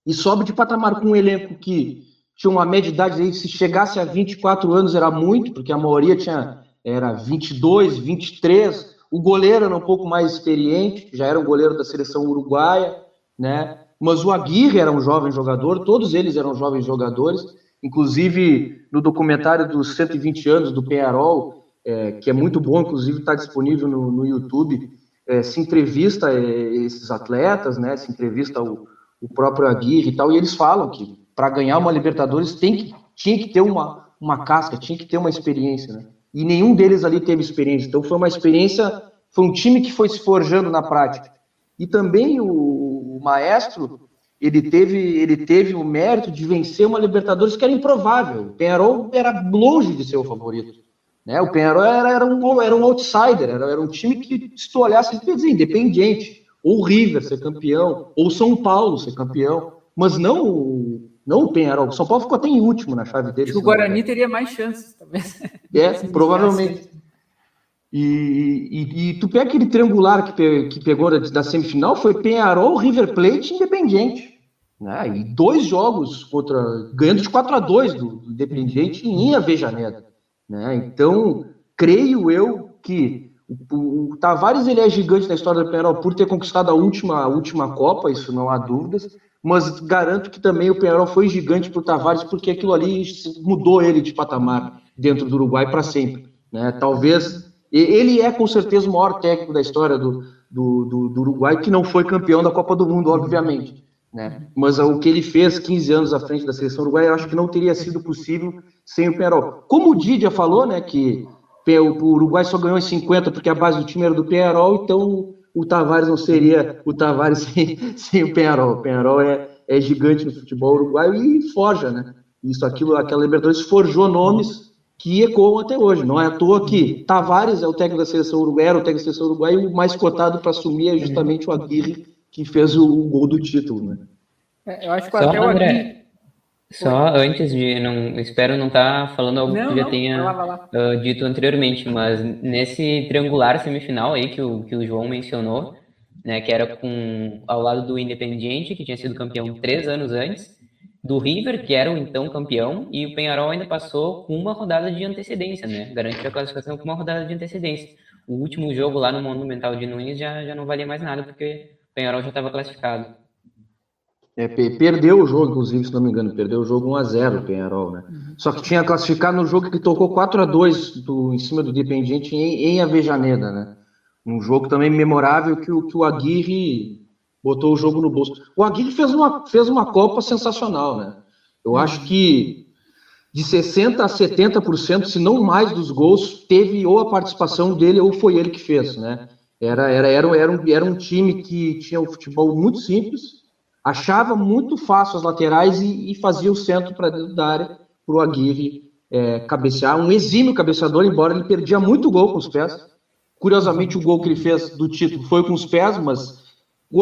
E sobe de patamar com um elenco que tinha uma média de idade, aí, se chegasse a 24 anos era muito, porque a maioria tinha era 22, 23, o goleiro era um pouco mais experiente, já era um goleiro da seleção uruguaia, né? Mas o Aguirre era um jovem jogador, todos eles eram jovens jogadores, Inclusive, no documentário dos 120 anos do Penharol, é, que é muito bom, inclusive está disponível no, no YouTube, é, se entrevista é, esses atletas, né, se entrevista o, o próprio Aguirre e tal, e eles falam que para ganhar uma Libertadores tem que, tinha que ter uma, uma casca, tinha que ter uma experiência, né? E nenhum deles ali teve experiência. Então foi uma experiência, foi um time que foi se forjando na prática. E também o, o maestro ele teve, ele teve o mérito de vencer uma Libertadores que era improvável. O Penharol era longe de ser o favorito. Né? O Penharol era, era, um, era um outsider, era, era um time que, se tu olhasse, ele dizer, independente. Ou o River ser campeão, ou São Paulo ser campeão, mas não, não o Penharol. O São Paulo ficou até em último na chave dele. o Guarani teria mais chances, talvez. É, provavelmente. E, e, e, tu pega aquele triangular que, pe, que pegou da, da, semifinal, foi Penharol, River Plate e Independiente. Né? E dois jogos contra. ganhando de 4 a 2 do, do Independiente em Avejaneda. Né? Então, creio eu que o, Tavares ele é gigante na história do Penharol por ter conquistado a última, a última Copa, isso não há dúvidas. Mas garanto que também o Penharol foi gigante para o Tavares, porque aquilo ali mudou ele de patamar dentro do Uruguai para sempre. Né? Talvez ele é com certeza o maior técnico da história do, do, do, do, Uruguai, que não foi campeão da Copa do Mundo, obviamente. Né? Mas o que ele fez 15 anos à frente da seleção uruguaia, eu acho que não teria sido possível sem o Penarol. Como o Didia falou, né, que o Uruguai só ganhou em 50 porque a base do time era do Penarol, então o Tavares não seria o Tavares sem, sem o Penarol. O Penarol é, é gigante no futebol uruguaio e forja, né? Isso, aquilo, aquela Libertadores forjou nomes que ecoam até hoje. Não é à toa que Tavares é o técnico da seleção uruguaia, o técnico da seleção uruguaia, e o mais cotado para assumir é justamente o Aguirre, que fez o, o gol do título. Né? É, eu acho que até o Aguirre... Só antes de, não espero não estar tá falando algo não, que já não, tenha lá, lá. Uh, dito anteriormente, mas nesse triangular semifinal aí que o, que o João mencionou, né, que era com ao lado do Independiente, que tinha sido campeão três anos antes, do River, que era o então campeão, e o Penharol ainda passou com uma rodada de antecedência, né? Garantiu a classificação com uma rodada de antecedência. O último jogo lá no Monumental de Nunes já, já não valia mais nada, porque o Penharol já estava classificado. É, perdeu o jogo, inclusive, se não me engano, perdeu o jogo 1x0 o Penharol, né? Uhum. Só que tinha classificado no jogo que tocou 4x2 do, em cima do Independiente em, em Avejaneda, né? Um jogo também memorável que o, que o Aguirre botou o jogo no bolso. O Aguirre fez uma, fez uma Copa sensacional, né? Eu acho que de 60% a 70%, se não mais dos gols, teve ou a participação dele ou foi ele que fez, né? Era, era, era, era, um, era um time que tinha um futebol muito simples, achava muito fácil as laterais e, e fazia o centro para dentro da área para o Aguirre é, cabecear. Um exímio cabeceador, embora ele perdia muito gol com os pés. Curiosamente, o gol que ele fez do título foi com os pés, mas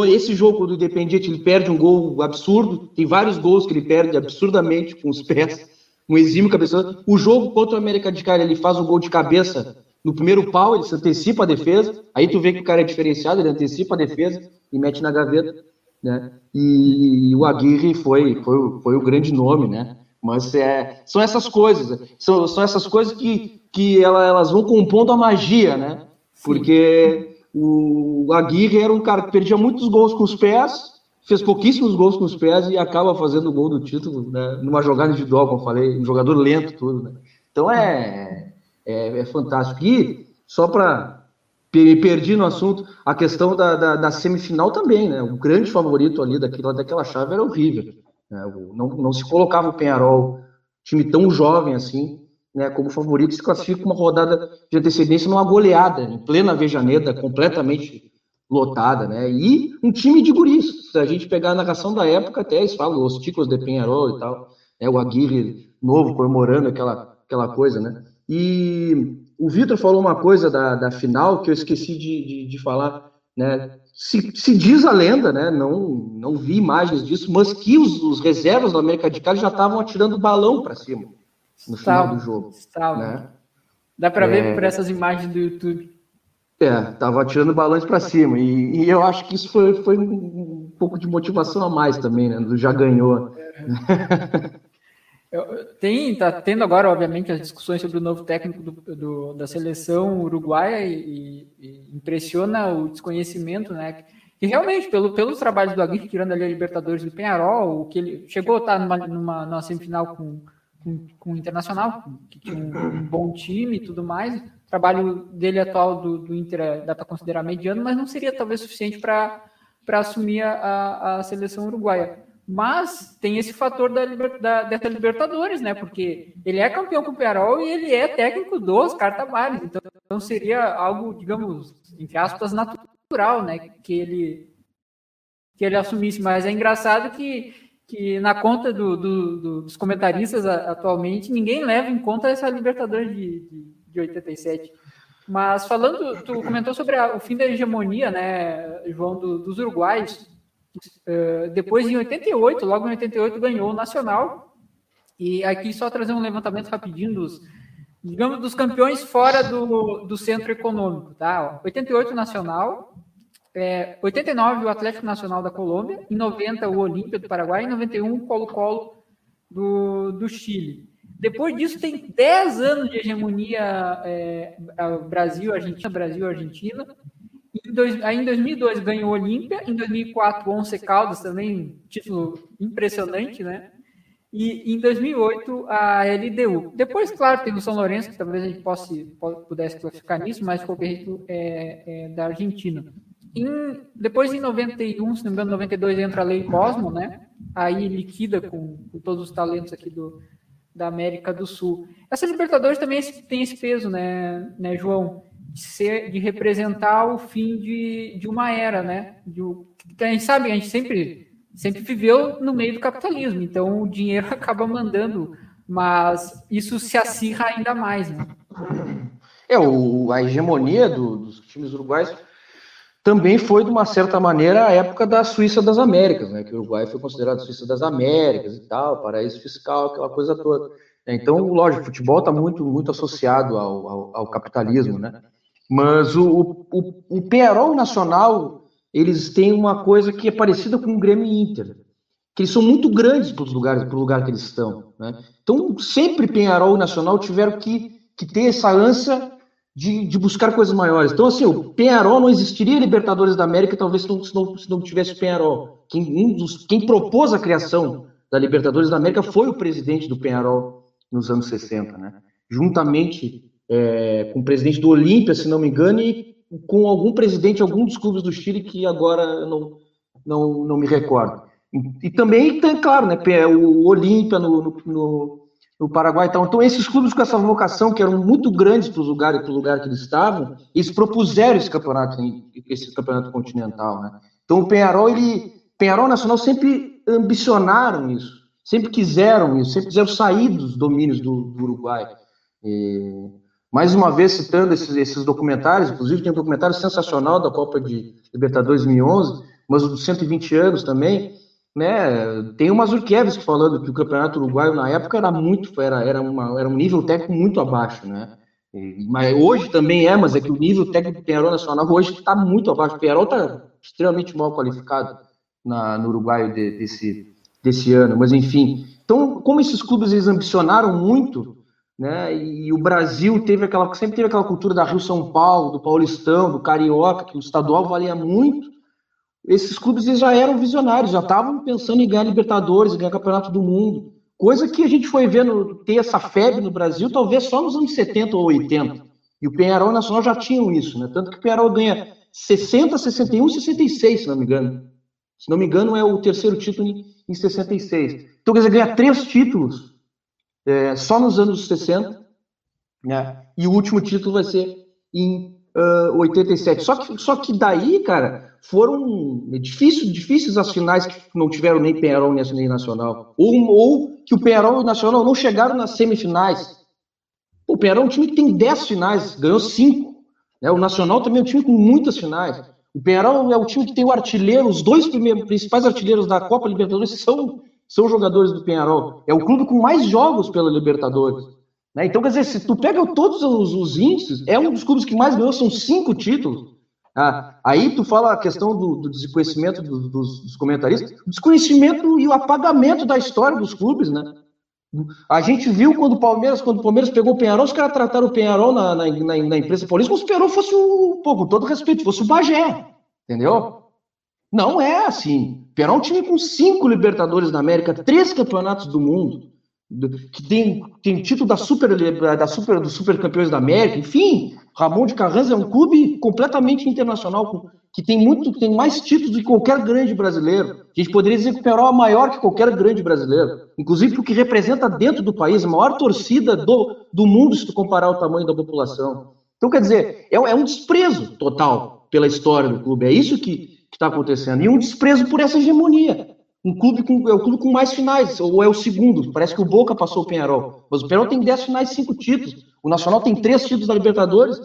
esse jogo do Independiente, ele perde um gol absurdo, tem vários gols que ele perde absurdamente com os pés, um exímio cabeçador. O jogo contra o América de Cali, ele faz um gol de cabeça no primeiro pau, ele se antecipa a defesa, aí tu vê que o cara é diferenciado, ele antecipa a defesa e mete na gaveta, né? E, o Aguirre foi, foi, foi o grande nome, né? Mas é, são essas coisas, são, são essas coisas que, que elas vão compondo a magia, né? Porque o Aguirre era um cara que perdia muitos gols com os pés, fez pouquíssimos gols com os pés e acaba fazendo o gol do título, né? numa jogada individual, como eu falei, um jogador lento, tudo. Né? Então é, é, é, fantástico. E só para me perdi no assunto, a questão da, da, da, semifinal também, né? O grande favorito ali daquela, daquela chave era o River. Né? Não, não se colocava o Penharol, time tão jovem assim, né, como favorito, se classifica uma rodada de antecedência numa goleada, em plena Vejaneda, completamente lotada, né? E um time de guris. Se a gente pegar a narração da época, até eles falam os ticos de Penharol e tal, né, o Aguirre novo comemorando aquela, aquela coisa, né? E o Vitor falou uma coisa da, da final que eu esqueci de, de, de falar, né? Se, se, diz a lenda, né? Não, não vi imagens disso, mas que os, os reservas do América de Cali já estavam atirando balão para cima no final do jogo. Estava. Né? Dá para ver é... por essas imagens do YouTube. É, tava tirando balões para cima. E, e, eu acho que isso foi, foi um, pouco de motivação a mais também, né? Já ganhou. Tem, tá tendo agora, obviamente, as discussões sobre o novo técnico do, do, da seleção uruguaia e, e, impressiona o desconhecimento, né? E realmente, pelo, pelos trabalhos do Aguirre, tirando ali a Libertadores do Penharol, o que ele chegou a estar numa, numa, numa semifinal com, com, com, o Internacional, que tinha um, um, bom time e tudo mais. O trabalho dele atual do, do Inter é, dá para considerar mediano, mas não seria talvez suficiente para assumir a, a seleção uruguaia. Mas tem esse fator da, da, dessa Libertadores, né? Porque ele é campeão com o Penarol e ele é técnico dos Cartabares. Então, então seria algo, digamos, entre aspas, natural, né? Que ele, que ele assumisse. Mas é engraçado que, que na conta do, do, do, dos comentaristas atualmente, ninguém leva em conta essa Libertadores de, de, de 87. Mas falando, tu comentou sobre a, o fim da hegemonia, né, João, do, dos uruguais. Uh, depois, em 88, logo em 88, ganhou o Nacional. E aqui só trazer um levantamento rapidinho dos, digamos, dos campeões fora do, do centro econômico, tá? 88 Nacional, é, 89 o Atlético Nacional da Colômbia, em 90 o Olímpia do Paraguai, em 91 o Colo-Colo do, do Chile. Depois disso tem 10 anos de hegemonia é, Brasil, Argentina, Brasil, Argentina, em dois, aí em 2002 ganhou Olímpia, em 2004 Once Caldas também, título impressionante, né? E em 2008 a LDU. Depois, claro, tem o São Lourenço, que talvez a gente possa, pudesse classificar nisso, mas de qualquer jeito é, é da Argentina. Em, depois, em 91, se não me engano, 92 entra a Lei Cosmo, né? Aí liquida com, com todos os talentos aqui do, da América do Sul. Essa Libertadores também tem esse peso, né, né João? De, ser, de representar o fim de, de uma era, né? De, a gente sabe, a gente sempre, sempre viveu no meio do capitalismo, então o dinheiro acaba mandando, mas isso se acirra ainda mais, né? É, o, a hegemonia do, dos times uruguais também foi, de uma certa maneira, a época da Suíça das Américas, né? Que o Uruguai foi considerado Suíça das Américas e tal, paraíso fiscal, aquela coisa toda. Então, lógico, o futebol está muito, muito associado ao, ao, ao capitalismo, né? Mas o, o, o Penharol Nacional, eles têm uma coisa que é parecida com o Grêmio Inter, que eles são muito grandes para os lugares, para o lugar que eles estão. Né? Então, sempre Penharol e Nacional tiveram que, que ter essa ânsia de, de, buscar coisas maiores. Então, assim, o Penharol não existiria Libertadores da América, talvez se não, se não, se não tivesse Penharol. Quem, um dos, quem propôs a criação da Libertadores da América foi o presidente do Penharol nos anos 60, né? Juntamente é, com o presidente do Olímpia, se não me engano, e com algum presidente de algum dos clubes do Chile que agora não, não, não me recordo. E, e também tem, claro, né, o Olímpia no, no, no, Paraguai. Então, então, esses clubes com essa vocação, que eram muito grandes para o lugar, pro lugar que eles estavam, eles propuseram esse campeonato, esse campeonato continental. Né? Então, o Penharol, ele, Penharol Nacional sempre ambicionaram isso, sempre quiseram isso, sempre quiseram sair dos domínios do, do Uruguai. E, mais uma vez citando esses, esses documentários, inclusive tem um documentário sensacional da Copa de Libertadores 2011, mas o dos 120 anos também, né? Tem o Mazurkiewicz falando que o campeonato uruguaio na época era muito, era, era, uma, era um nível técnico muito abaixo, né? mas hoje também é, mas é que o nível técnico do Penharol Nacional hoje está muito abaixo. O Penharol está extremamente mal qualificado na, no Uruguai de, desse, desse ano, mas enfim. Então, como esses clubes eles ambicionaram muito, né? E o Brasil teve aquela, sempre teve aquela cultura da Rio São Paulo, do Paulistão, do Carioca, que o estadual valia muito. Esses clubes já eram visionários, já estavam pensando em ganhar Libertadores, ganhar Campeonato do Mundo, coisa que a gente foi vendo ter essa febre no Brasil, talvez só nos anos 70 ou 80. E o Penharol Nacional já tinham isso, né? Tanto que o Penharol ganha 60, 61, 66, se não me engano. Se não me engano, é o terceiro título em 66. Então, quer dizer, ganha três títulos é, só nos anos 60, né? E o último título vai ser em uh, 87. Só que, só que daí, cara, foram difíceis, difíceis as finais que não tiveram nem Penharol nem Nacional. Ou, ou que o Penharol e o Nacional não chegaram nas semifinais. O Penharol é um time que tem 10 finais, ganhou 5. Né? O Nacional também é um time com muitas finais. O Penharol é o time que tem o artilheiro, os dois primeiros, principais artilheiros da Copa Libertadores são são jogadores do Penharol. É o clube com mais jogos pela Libertadores. Né? Então, quer dizer, se tu pega todos os, os, índices, é um dos clubes que mais ganhou, são cinco títulos. Ah, aí tu fala a questão do, do desconhecimento dos, dos, comentaristas, desconhecimento e o apagamento da história dos clubes, né? A gente viu quando o Palmeiras, quando o Palmeiras pegou o Penharol, os caras trataram o Penharol na, na, na, na imprensa paulista como se o Penharol fosse o, pô, com todo respeito, fosse o Bagé, entendeu? Não é assim. Penharol é um time com cinco Libertadores da América, três campeonatos do mundo, que tem, tem título da super, da super, dos super campeões da América, enfim, Ramon de Carranza é um clube completamente internacional, que tem muito, tem mais títulos do que qualquer grande brasileiro. A gente poderia dizer que o Penarol é maior que qualquer grande brasileiro, inclusive porque representa dentro do país a maior torcida do, do mundo, se tu comparar o tamanho da população. Então, quer dizer, é, é um desprezo total pela história do clube. É isso que está acontecendo. E um desprezo por essa hegemonia. Um clube com, é o clube com mais finais, ou é o segundo. Parece que o Boca passou o Penharol. Mas o Penharol tem 10 finais e 5 títulos. O Nacional tem 3 títulos da Libertadores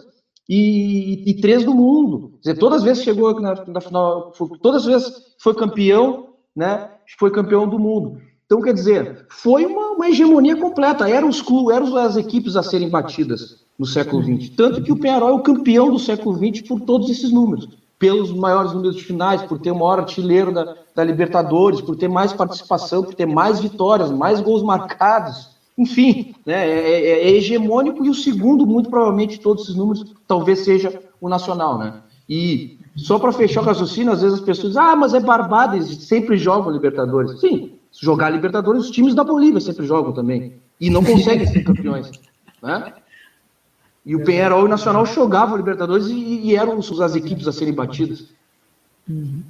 e, e, três do mundo. Quer dizer, todas as vezes chegou na, na final, foi, todas as vezes foi campeão, né? Foi campeão do mundo. Então, quer dizer, foi uma, uma hegemonia completa. Eram, os, eram as equipes a serem batidas no século XX. Tanto que o Penharol é o campeão do século XX por todos esses números pelos maiores números de finais, por ter o maior artilheiro da, da Libertadores, por ter mais participação, por ter mais vitórias, mais gols marcados. Enfim, né, é, é, é, hegemônico e o segundo, muito provavelmente, todos esses números, talvez seja o Nacional. Né? E só para fechar o raciocínio, às vezes as pessoas dizem, ah, mas é barbada, eles sempre jogam Libertadores. Sim, se jogar Libertadores, os times da Bolívia sempre jogam também. E não conseguem ser campeões. Né? E o Penharol e o Nacional jogavam Libertadores e, e eram as equipes a serem batidas. Uhum.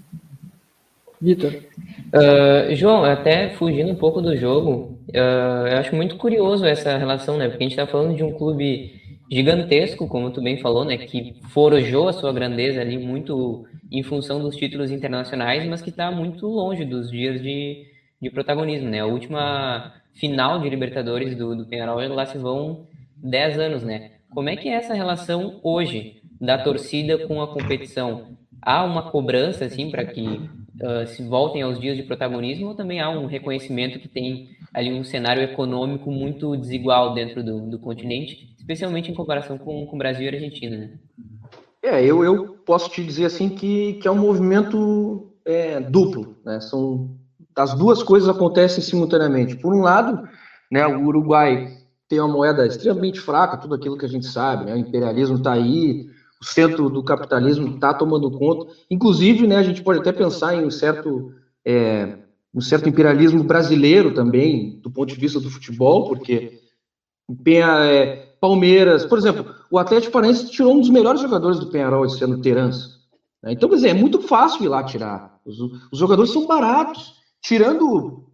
Vitor. Uh, João, até fugindo um pouco do jogo, uh, eu acho muito curioso essa relação, né? Porque a gente está falando de um clube gigantesco, como tu bem falou, né? Que forjou a sua grandeza ali muito em função dos títulos internacionais, mas que está muito longe dos dias de, de protagonismo, né? A última final de Libertadores do, do Penharol, lá se vão 10 anos, né? Como é que é essa relação hoje da torcida com a competição? Há uma cobrança, assim, para que uh, se voltem aos dias de protagonismo ou também há um reconhecimento que tem ali um cenário econômico muito desigual dentro do, do continente, especialmente em comparação com, com Brasil e Argentina, né? É, eu, eu posso te dizer assim que, que é um movimento é, duplo, né? São as duas coisas acontecem simultaneamente. Por um lado, né, o Uruguai tem uma moeda extremamente fraca, tudo aquilo que a gente sabe, né? O imperialismo está aí, o centro do capitalismo está tomando conta. Inclusive, né, a gente pode até pensar em um certo, é, um certo imperialismo brasileiro também, do ponto de vista do futebol, porque é, Palmeiras, por exemplo, o Atlético Paranaense tirou um dos melhores jogadores do Penharol esse ano, Terans. Né? Então, quer dizer, é muito fácil ir lá tirar. Os, os jogadores são baratos. Tirando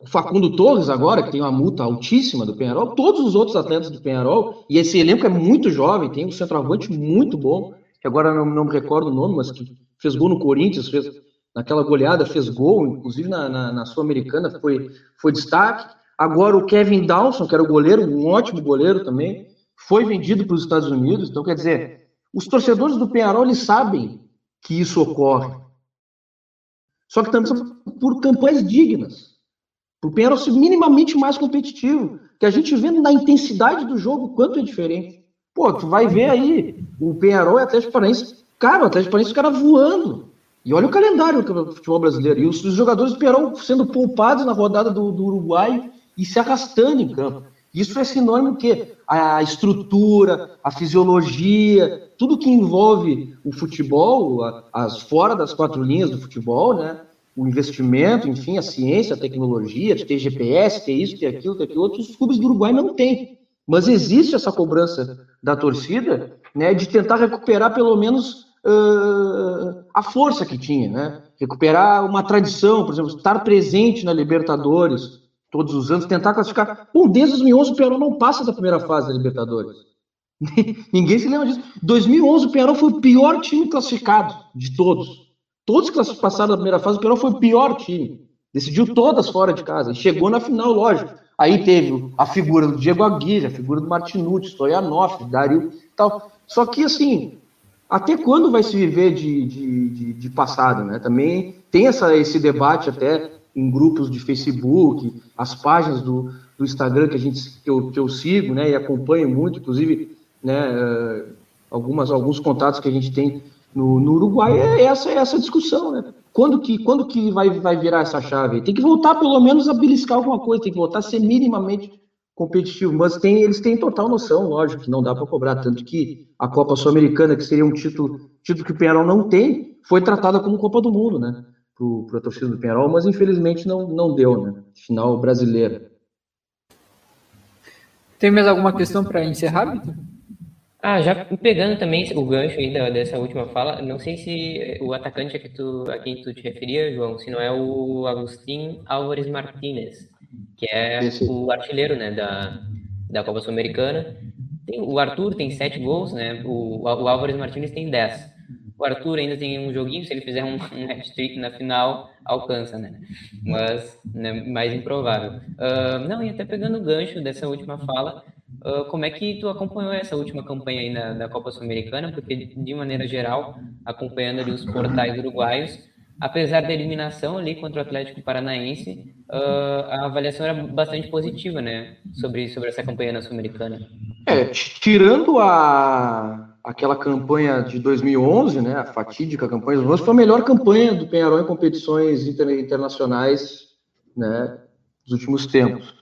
o Facundo Torres agora, que tem uma multa altíssima do Penharol, todos os outros atletas do Penharol, e esse elenco é muito jovem, tem um centroavante muito bom, que agora não, não me recordo o nome, mas que fez gol no Corinthians, fez naquela goleada, fez gol, inclusive na, na, na Sul-Americana foi, foi destaque. Agora o Kevin Dawson, que era o goleiro, um ótimo goleiro também, foi vendido para os Estados Unidos. Então, quer dizer, os torcedores do Penharol, eles sabem que isso ocorre. Só que também por campanhas dignas o Penharol ser minimamente mais competitivo. Que a gente vê na intensidade do jogo quanto é diferente. Pô, tu vai ver aí o Penharol e o Atlético Paranaense. Cara, o Atlético Paranaense, os caras voando. E olha o calendário do futebol brasileiro. E os, os jogadores do Penharol sendo poupados na rodada do, do Uruguai e se arrastando em campo. Isso é sinônimo que a estrutura, a fisiologia, tudo que envolve o futebol, as fora das quatro linhas do futebol, né? O investimento, enfim, a ciência, a tecnologia, de ter GPS, ter isso, ter aquilo, ter aquilo, outros clubes do Uruguai não têm. Mas existe essa cobrança da torcida, né, de tentar recuperar pelo menos uh, a força que tinha, né? Recuperar uma tradição, por exemplo, estar presente na Libertadores todos os anos, tentar classificar. Bom, desde 2011 o Pearol não passa da primeira fase da Libertadores. Ninguém se lembra disso. 2011 o Pearol foi o pior time classificado de todos. Todos que passaram da primeira fase, o Penharol foi o pior time. Decidiu todas fora de casa. Chegou na final, lógico. Aí teve a figura do Diego Aguirre, a figura do Martinucci, Stoyanov, Dario tal. Só que, assim, até quando vai se viver de, de, de, de passado, né? Também tem essa, esse debate até em grupos de Facebook, as páginas do, do Instagram que, a gente, que, eu, que eu sigo né, e acompanho muito, inclusive né, eh, algumas, alguns contatos que a gente tem no, no Uruguai, é essa, é essa discussão. Né? Quando que, quando que vai, vai virar essa chave? Tem que voltar pelo menos a beliscar alguma coisa, tem que voltar a ser minimamente competitivo, mas tem, eles têm total noção, lógico, que não dá para cobrar, tanto que a Copa Sul-Americana, que seria um título, título que o Penharol não tem, foi tratada como Copa do Mundo, né, para a torcida do Penharol, mas infelizmente não, não deu, né, final brasileira. Tem mais alguma questão para encerrar, Vitor? Ah, já pegando também o gancho aí dessa última fala, não sei se o atacante a, que tu, a quem tu te referia, João, se não é o Agustín Álvares Martínez, que é Esse. o artilheiro né, da, da Copa Sul-Americana. O Arthur tem sete gols, né? O, o Álvares Martins tem dez. O Arthur ainda tem um joguinho, se ele fizer um, um hat-trick na final, alcança, né? Mas né, mais improvável. Uh, não, e até pegando o gancho dessa última fala, uh, como é que tu acompanhou essa última campanha aí na, na Copa Sul-Americana? Porque, de maneira geral, acompanhando ali os portais uruguaios, apesar da eliminação ali contra o Atlético Paranaense, uh, a avaliação era bastante positiva, né, sobre, sobre essa campanha na Sul-Americana. É, tirando a, aquela campanha de 2011, né, a fatídica campanha de 2011, foi a melhor campanha do Penharol em competições inter, internacionais, né, dos últimos tempos.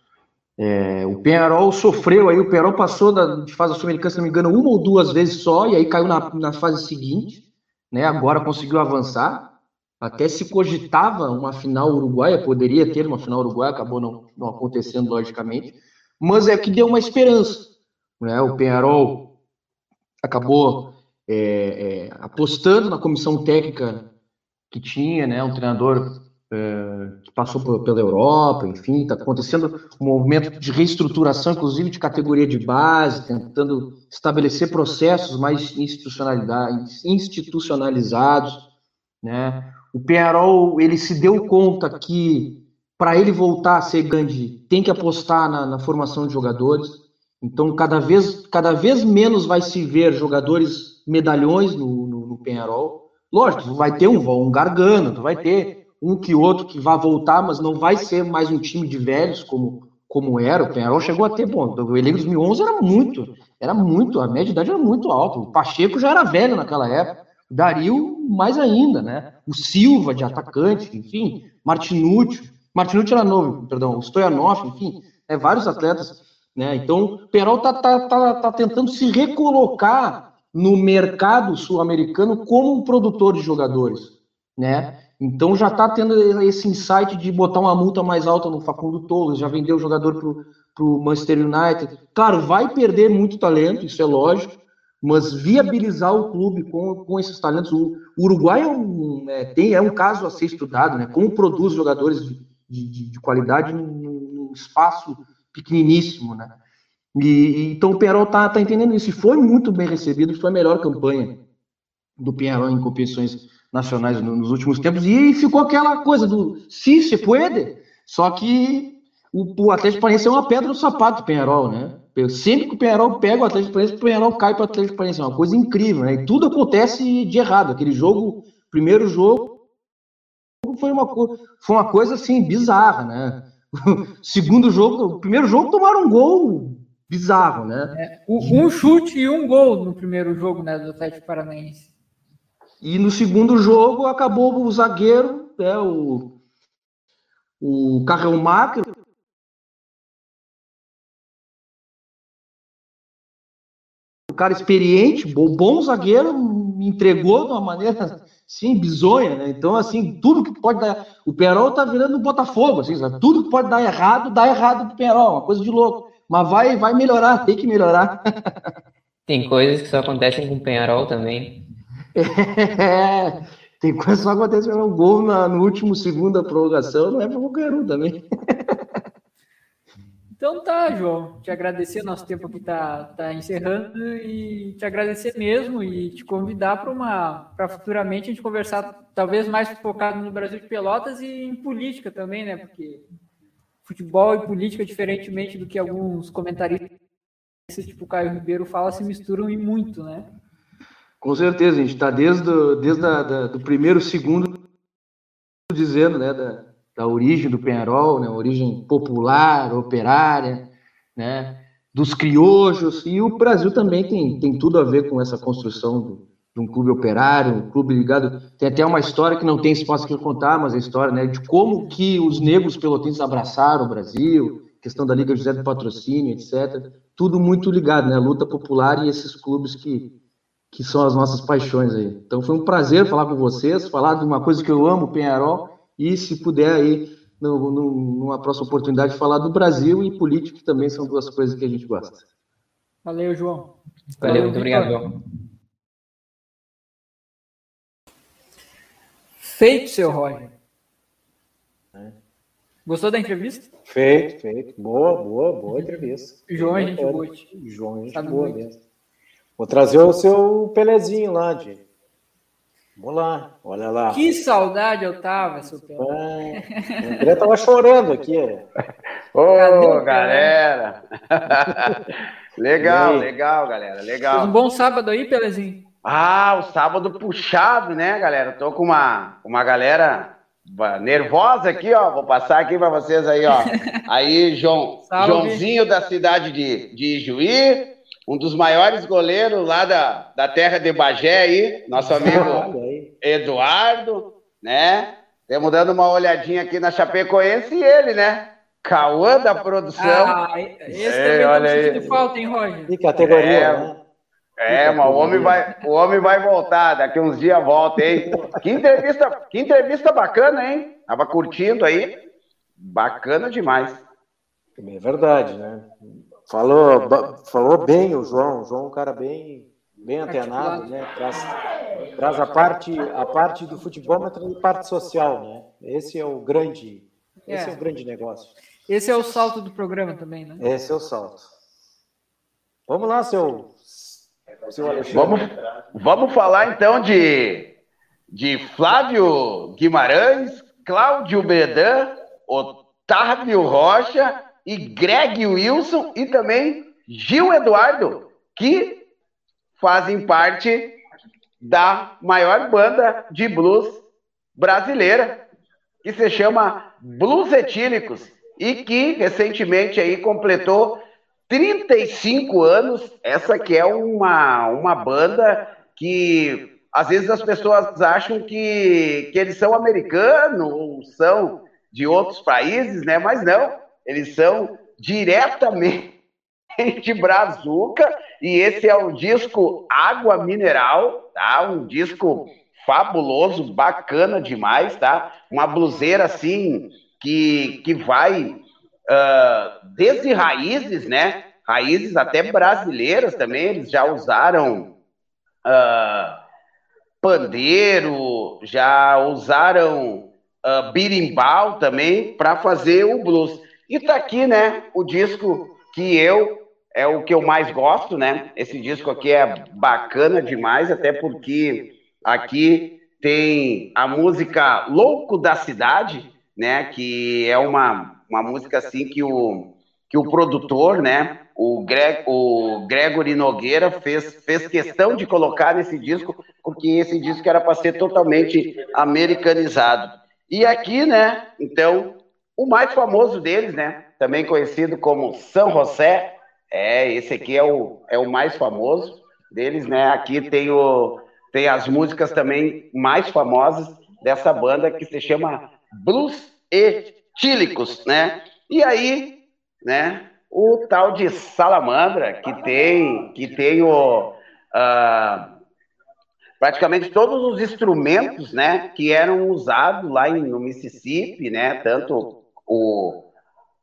É, o Penharol sofreu aí, o Penharol passou da, de fase sul-americana, se não me engano, uma ou duas vezes só, e aí caiu na, na fase seguinte, né, agora conseguiu avançar, até se cogitava uma final uruguaia, poderia ter uma final uruguaia, acabou não, não acontecendo, logicamente, mas é que deu uma esperança. Né? O Penharol acabou é, é, apostando na comissão técnica que tinha, né? um treinador é, que passou por, pela Europa, enfim, está acontecendo um movimento de reestruturação, inclusive de categoria de base, tentando estabelecer processos mais institucionalizados, né? O Penharol, ele se deu conta que para ele voltar a ser grande, tem que apostar na, na, formação de jogadores. Então, cada vez, cada vez menos vai se ver jogadores medalhões no, no, no Penharol. Lógico, vai ter um, um Gargano, vai ter um que outro que vai voltar, mas não vai ser mais um time de velhos como, como era. O Penharol chegou a ter, bom, o elenco 2011 era muito, era muito, a média de idade era muito alta. O Pacheco já era velho naquela época. Dario mais ainda, né? O Silva de atacante, enfim, Martinúcio, Martinúcio era novo, perdão, o Stoyanov, enfim, é, vários atletas, né? Então, o Perol tá, tá, tá, tá tentando se recolocar no mercado sul-americano como um produtor de jogadores, né? Então já está tendo esse insight de botar uma multa mais alta no Facundo Torres, já vendeu o jogador para o Manchester United. Claro, vai perder muito talento, isso é lógico, mas viabilizar o clube com, com esses talentos. O, Uruguai é um, é, tem, é um caso a ser estudado, né? Como produz jogadores de, de, de qualidade num, espaço pequeniníssimo, né? E, então o Penarol tá, tá entendendo isso. E foi muito bem recebido, foi a melhor campanha do Penarol em competições nacionais nos últimos tempos. E ficou aquela coisa do se se pode, só que o, o Atlético Paranaense é uma pedra no sapato do Penarol, né? Sempre que o Penharol pega o Atlético Paranaense, o Penharol cai para o Atlético Paranaense. É uma coisa incrível, né? E tudo acontece de errado. Aquele jogo, primeiro jogo, foi uma, foi uma coisa assim, bizarra, né? segundo jogo, primeiro jogo tomaram um gol bizarro, né? É, um chute e um gol no primeiro jogo, né, do Atlético Paranaense. E no segundo jogo acabou o zagueiro, né, o, o Carrão Macro, cara experiente, bom zagueiro, me entregou de uma maneira, sim, bizonha, né? Então, assim, tudo que pode dar... O Perol tá virando Botafogo, assim, sabe? Tudo que pode dar errado, dá errado pro Perol, uma coisa de louco. Mas vai, vai melhorar, tem que melhorar. Tem coisas que só acontecem com o Penharol também. É, tem coisas que só acontecem com o gol na, no último segundo da prorrogação, não é para qualquer um também. Então tá, João. Te agradecer, nosso tempo aqui tá, tá encerrando e te agradecer mesmo e te convidar para uma para futuramente a gente conversar talvez mais focado no Brasil de Pelotas e em política também, né? Porque futebol e política, diferentemente do que alguns comentaristas, tipo Caio Ribeiro fala, se misturam e muito, né? Com certeza, a gente está desde, do, desde da, do primeiro segundo dizendo, né, da, da origem do Penharol, né, origem popular, operária, né, dos criojos, e o Brasil também tem, tem tudo a ver com essa construção do, de um clube operário, um clube ligado, tem até uma história que não tem espaço aqui para contar, mas a história, né, de como que os negros pelotenses abraçaram o Brasil, questão da Liga José do Patrocínio, etc. Tudo muito ligado, né, luta popular e esses clubes que, que são as nossas paixões aí. Então foi um prazer falar com vocês, falar de uma coisa que eu amo, Penharol, e se puder aí, no, no, numa próxima oportunidade, falar do Brasil e política, que também são duas coisas que a gente gosta. Valeu, João. Valeu, muito obrigado, João. Feito, seu Roger. Gostou da entrevista? Feito, feito. Boa, boa, boa entrevista. João, a gente boa. João, a gente boa mesmo. Vou trazer o seu Pelezinho lá, de. Vamos lá, olha lá. Que saudade eu tava, seu Pelé. É, o André tava chorando aqui. Ô, oh, galera! legal, legal, galera, legal. Fez um bom sábado aí, Pelezinho? Ah, o sábado puxado, né, galera? Tô com uma, uma galera nervosa aqui, ó. Vou passar aqui para vocês aí, ó. Aí, João, Salve. Joãozinho da cidade de, de Juí, um dos maiores goleiros lá da, da terra de Bagé aí, nosso amigo Eduardo, né? Estamos dando uma olhadinha aqui na Chapecoense e ele, né? Cauã da produção. Ah, esse Ei, também olha aí. de falta, hein, Roger? Que categoria, é, né? É, mas o homem, vai, o homem vai voltar, daqui uns dias volta, hein? Que entrevista, que entrevista bacana, hein? Tava curtindo aí. Bacana demais. É verdade, né? Falou, falou bem o João. O João é um cara bem, bem antenado, né? Traz, traz a, parte, a parte do futebol, mas traz a parte social, né? Esse é o grande, esse é. é o grande negócio. Esse é o salto do programa também, né? Esse é o salto. Vamos lá, seu Vamos, vamos falar então de, de Flávio Guimarães, Cláudio Bredan, Otávio Rocha e Greg Wilson e também Gil Eduardo, que fazem parte da maior banda de blues brasileira, que se chama Blues Etílicos e que recentemente aí completou 35 anos, essa que é uma, uma banda que às vezes as pessoas acham que, que eles são americanos ou são de outros países, né? Mas não, eles são diretamente de Brazuca e esse é o disco Água Mineral, tá? Um disco fabuloso, bacana demais, tá? Uma bluseira assim que, que vai uh, desde raízes, né? Raízes até brasileiras também, eles já usaram uh, pandeiro, já usaram uh, birimbau também para fazer o blues. E tá aqui, né, o disco que eu é o que eu mais gosto, né? Esse disco aqui é bacana demais, até porque aqui tem a música Louco da Cidade, né? Que é uma uma música assim que o, que o produtor, né, o, Greg, o Gregory Nogueira fez, fez questão de colocar nesse disco, porque esse disco era para ser totalmente americanizado. E aqui, né, então, o mais famoso deles, né, também conhecido como São José, é, esse aqui é o, é o mais famoso deles, né, aqui tem, o, tem as músicas também mais famosas dessa banda que se chama Blues e tílicos, né? E aí, né, o tal de salamandra, que tem, que tem o, uh, praticamente todos os instrumentos, né, que eram usados lá em, no Mississippi, né, tanto o,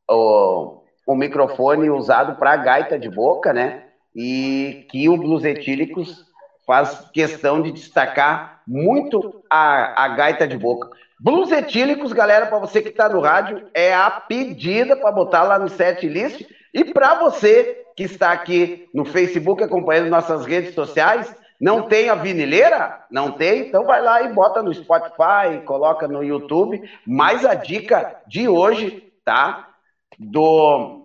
o, o microfone usado para gaita de boca, né, e que o blues etílicos faz questão de destacar muito a, a gaita de boca. Blues etílicos, galera, para você que está no rádio, é a pedida para botar lá no set list. E para você que está aqui no Facebook acompanhando nossas redes sociais, não tem a vinileira? Não tem? Então vai lá e bota no Spotify, coloca no YouTube. Mas a dica de hoje, tá? Do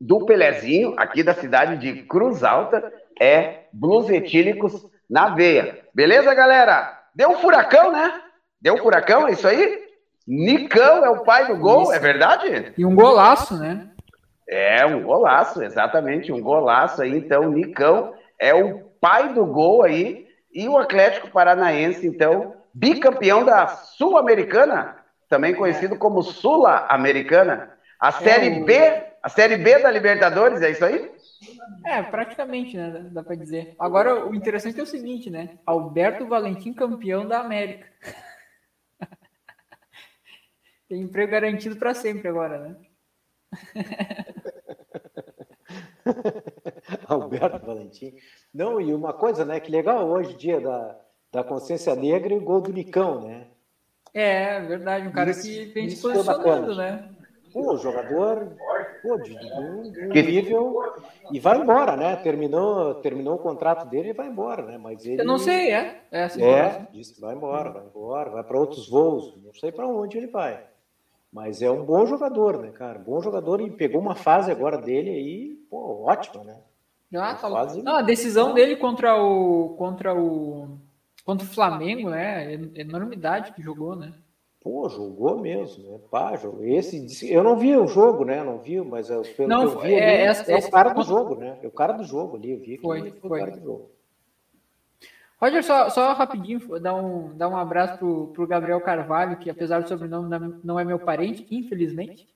do Pelezinho, aqui da cidade de Cruz Alta, é blues etílicos na veia. Beleza, galera? Deu um furacão, né? Deu um furacão, é isso aí? Nicão é o pai do gol, Isso. é verdade? E um golaço, né? É, um golaço, exatamente, um golaço aí. Então, o Nicão é o pai do gol aí. E o Atlético Paranaense, então, bicampeão da Sul-Americana, também conhecido como Sula-Americana. A Série o- B, a Série B da Libertadores, é isso aí? É, praticamente, né? Dá pra dizer. Agora, o interessante é o seguinte, né? Alberto Valentim, campeão da América. Tem emprego garantido pra sempre agora, né? Alberto Valentim. Não, e uma coisa, né? Que legal hoje, dia da, da consciência negra e o gol do Nicão, né? É, verdade. Um cara Isso- que vem se posicionando, né? Pô, jogador pô, de, de um, de Que- nível. E vai embora, né? Terminou, terminou o contrato dele e vai embora, né? Mas ele. Eu não sei, é? É, assim, É, disse que vai embora, vai embora, vai para outros voos. Não sei para onde ele vai. Mas é um bom jogador, né, cara? Bom jogador e pegou uma fase agora dele aí, pô, ótima, né? Ah, tá Quase- Não, a decisão dele contra o contra o contra o Flamengo, né? É enormidade que jogou, né? Pô, jogou mesmo, né? Pá, jogou. Esse, eu não vi o jogo, né? Não vi, mas eu, pelo Não, que eu vi, é, essa- é esse- o cara do jogo, né? É o cara do jogo ali, eu vi que Foi, foi. o cara do jogo. Roger, só, só rapidinho, dar um, dar um abraço pro, pro Gabriel Carvalho, que apesar do sobrenome não é meu parente, infelizmente.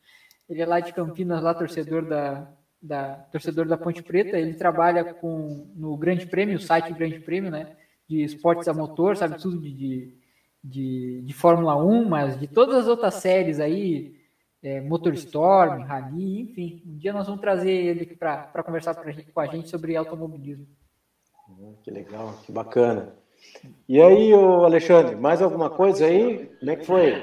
Ele é lá de Campinas, lá torcedor da, da torcedor da Ponte Preta. Ele trabalha com no Grande Prêmio, o site Grande Prêmio, né? De esportes a motor, sabe tudo de, de, de, de Fórmula 1, mas de todas as outras séries aí, é, Motorstorm, Rally, enfim. Um dia nós vamos trazer ele aqui para conversar pra gente, com a gente sobre automobilismo. Hum, Que legal, que bacana. E aí, ô Alexandre, mais alguma coisa aí? Como é que foi?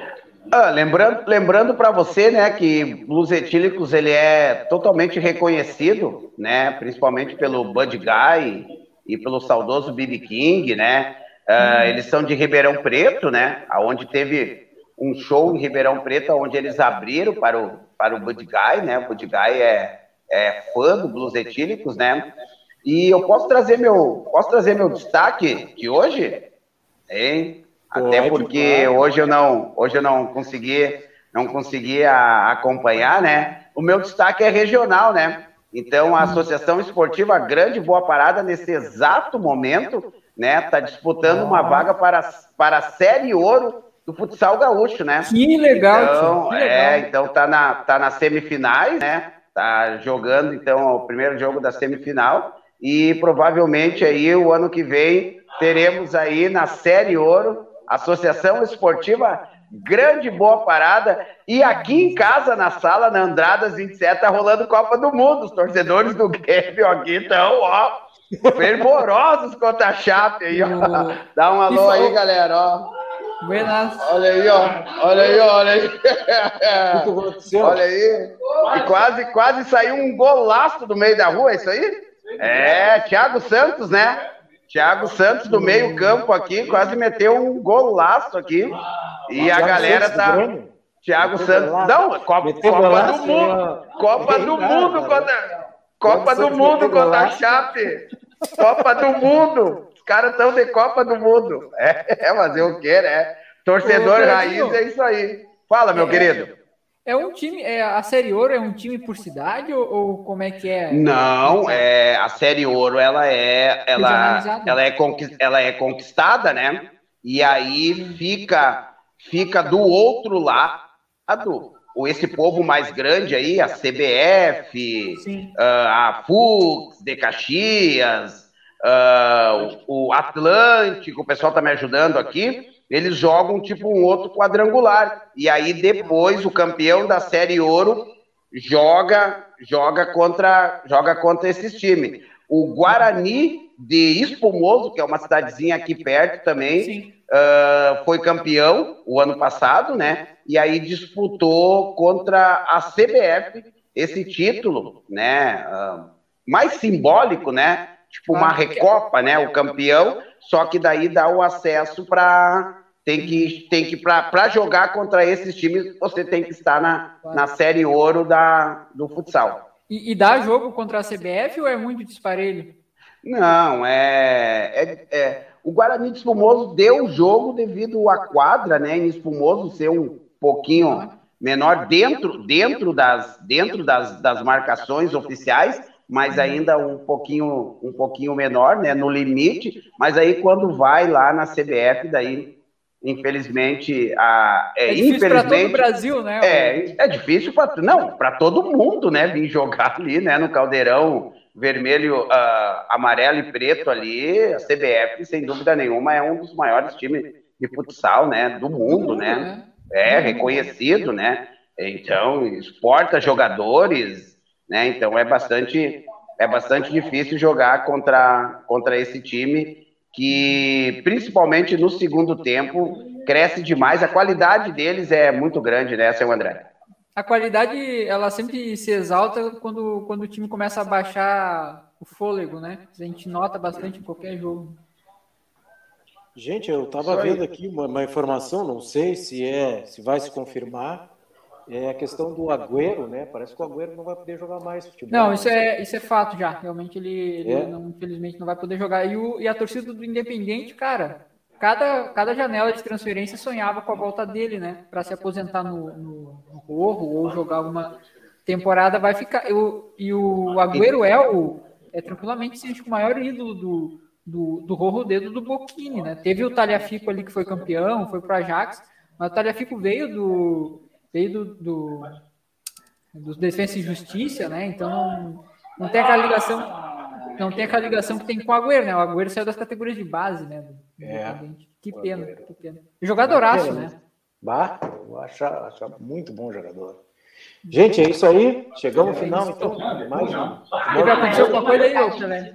Ah, lembrando lembrando para você, né, que Blues Etílicos ele é totalmente reconhecido, né, principalmente pelo Bud Guy e pelo saudoso BB King, né. Ah, eles são de Ribeirão Preto, né, aonde teve um show em Ribeirão Preto, onde eles abriram para o para o Bud Guy, né. O Bud Guy é é fã do Blues Etílicos, né. E eu posso trazer meu posso trazer meu destaque de hoje, hein? Até porque hoje eu não, hoje eu não consegui, não consegui a- acompanhar, né? O meu destaque é regional, né? Então a Associação Esportiva Grande Boa Parada nesse exato momento, né, tá disputando uma vaga para para a Série Ouro do futsal gaúcho, né? Que legal, Então, tio, que legal. é, então tá na tá nas semifinais, né? Tá jogando então o primeiro jogo da semifinal e provavelmente aí o ano que vem teremos aí na Série Ouro Associação Esportiva Grande Boa Parada e aqui em casa na sala na Andradas 27 tá rolando Copa do Mundo. Os torcedores do Grêmio aqui estão, ó, fervorosos contra a Chape aí, ó. Dá um alô aí, galera, ó. Buenas. Olha aí, ó. Olha aí, ó, olha aí. Olha aí. E quase, quase saiu um golaço do meio da rua, é isso aí? É, Thiago Santos, né? Thiago Santos do meio campo aqui, quase meteu um golaço aqui. E a galera tá. Thiago Santos. Não, Copa, Copa do Mundo. Copa do Mundo contra. Copa do Mundo contra a. Chape. Copa do Mundo. Os caras estão de Copa do Mundo. É, fazer o quê, né? Torcedor raiz é isso aí. Fala, meu É. querido. É um time, é, a Série Ouro é um time por cidade ou, ou como é que é? Não, é a série ouro ela é ela, ela é ela é conquistada, né? E aí fica fica do outro lado o esse povo mais grande aí, a CBF, Sim. ah, a Fux de Caxias, ah, o Atlântico, o pessoal tá me ajudando aqui. Eles jogam tipo um outro quadrangular. E aí depois o campeão da série ouro joga joga contra joga contra esses times. O Guarani de Espumoso, que é uma cidadezinha aqui perto também, ah, foi campeão o ano passado, né? E aí disputou contra a CBF esse título, né? ah, mais simbólico, né? Tipo uma recopa, né? O campeão, só que daí dá o acesso para tem que tem que para jogar contra esses times você tem que estar na, na série ouro da do futsal. E, e dá jogo contra a CBF ou é muito disparelho? Não, é, é, é- o Guarani de Espumoso deu o jogo devido à quadra, né, em Espumoso ser um, pouquinho menor dentro, dentro, das, dentro das, das marcações oficiais, mas ainda um pouquinho, um pouquinho menor, né, no limite, mas aí quando vai lá na CBF, daí infelizmente a é, é difícil para todo o Brasil, né? É, é difícil para não, para todo mundo, né, vir jogar ali, né, no Caldeirão vermelho, uh, amarelo e preto ali, a CBF, sem dúvida nenhuma, é um dos maiores times de futsal, né, do mundo, né? né? É reconhecido, né? Então, exporta jogadores, né? Então é bastante é bastante difícil jogar contra contra esse time que principalmente no segundo tempo cresce demais, a qualidade deles é muito grande, né, seu André? A qualidade, ela sempre se exalta quando, quando o time começa a baixar o fôlego, né? A gente nota bastante em qualquer jogo. Gente, eu estava vendo aqui uma, uma, informação, não sei se é, se vai se confirmar, é a questão do Agüero, né? Parece que o Agüero não vai poder jogar mais futebol. Não, isso é, isso é fato já. Realmente ele, ele é? não, infelizmente não vai poder jogar. E, o, e a torcida do Independente, cara, cada, cada janela de transferência sonhava com a volta dele, né? Para se aposentar no, no, no Corro ou jogar uma temporada, vai ficar. Eu, e o Agüero é o é tranquilamente o maior ídolo do do, do Rorro Dedo do Boquini, né? Teve o Talhafico ali que foi campeão, foi para Ajax, mas o Talhafico veio do veio do, do dos Defesa e Justiça, né? Então não, não tem aquela ligação não tem aquela ligação que tem com o Agüero, né? O Agüero saiu das categorias de base, né? É, que pena, que pena. Jogadoraço, né? Bah, eu acho, acho muito bom jogador. Gente, é isso aí. Chegamos ao final, então. Mais um. Vai acontecer alguma coisa aí, né?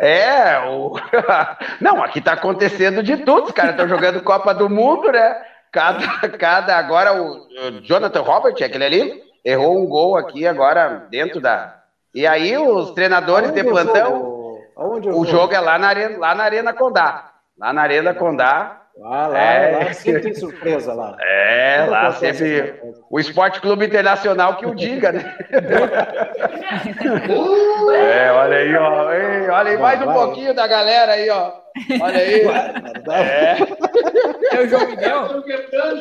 É, o... não, aqui tá acontecendo de tudo. Os caras estão jogando Copa do Mundo, né? Cada, cada agora o, Jonathan Robert, aquele ali, errou um gol aqui agora dentro da. E aí os treinadores Aonde de plantão. o jogo é lá na Arena, lá na Arena Condá. Lá na Arena Condá. Lá, lá, é... lá sempre tem surpresa lá. É, lá sempre. O Esporte Clube Internacional que o diga, né? é, olha aí, ó. Ei, olha aí, mais um pouquinho da galera aí, ó. Olha aí. É, é o João Miguel?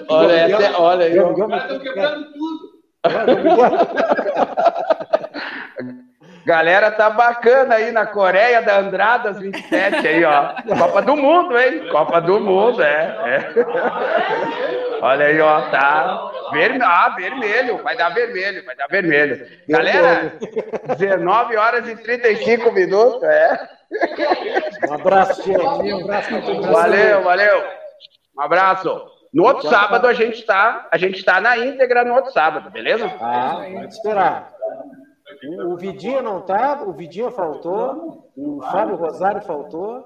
Olha, até, olha aí. Estão quebrando tudo. Galera tá bacana aí na Coreia da Andradas 27 aí, ó. Copa do Mundo, hein? Copa do Mundo, é. é. Olha aí, ó, tá. Vermelho, ah, vermelho, vai dar vermelho, vai dar vermelho. Galera, 19 horas e 35 minutos, é. Um abraço, gente. Um abraço Valeu, valeu. Um abraço. No outro sábado a gente tá, a gente tá na íntegra no outro sábado, beleza? Ah, pode esperar. O, Vidinha não tá, o Vidinha faltou, o Fábio Rosário faltou.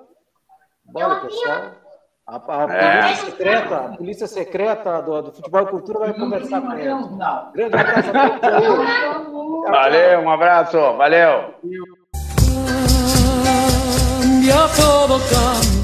Bora, pessoal. A, a é. polícia secreta, a polícia secreta do, do futebol e cultura vai conversar com ele. Grande abraço a todos. Valeu, um abraço, valeu. Cambia todo cambia.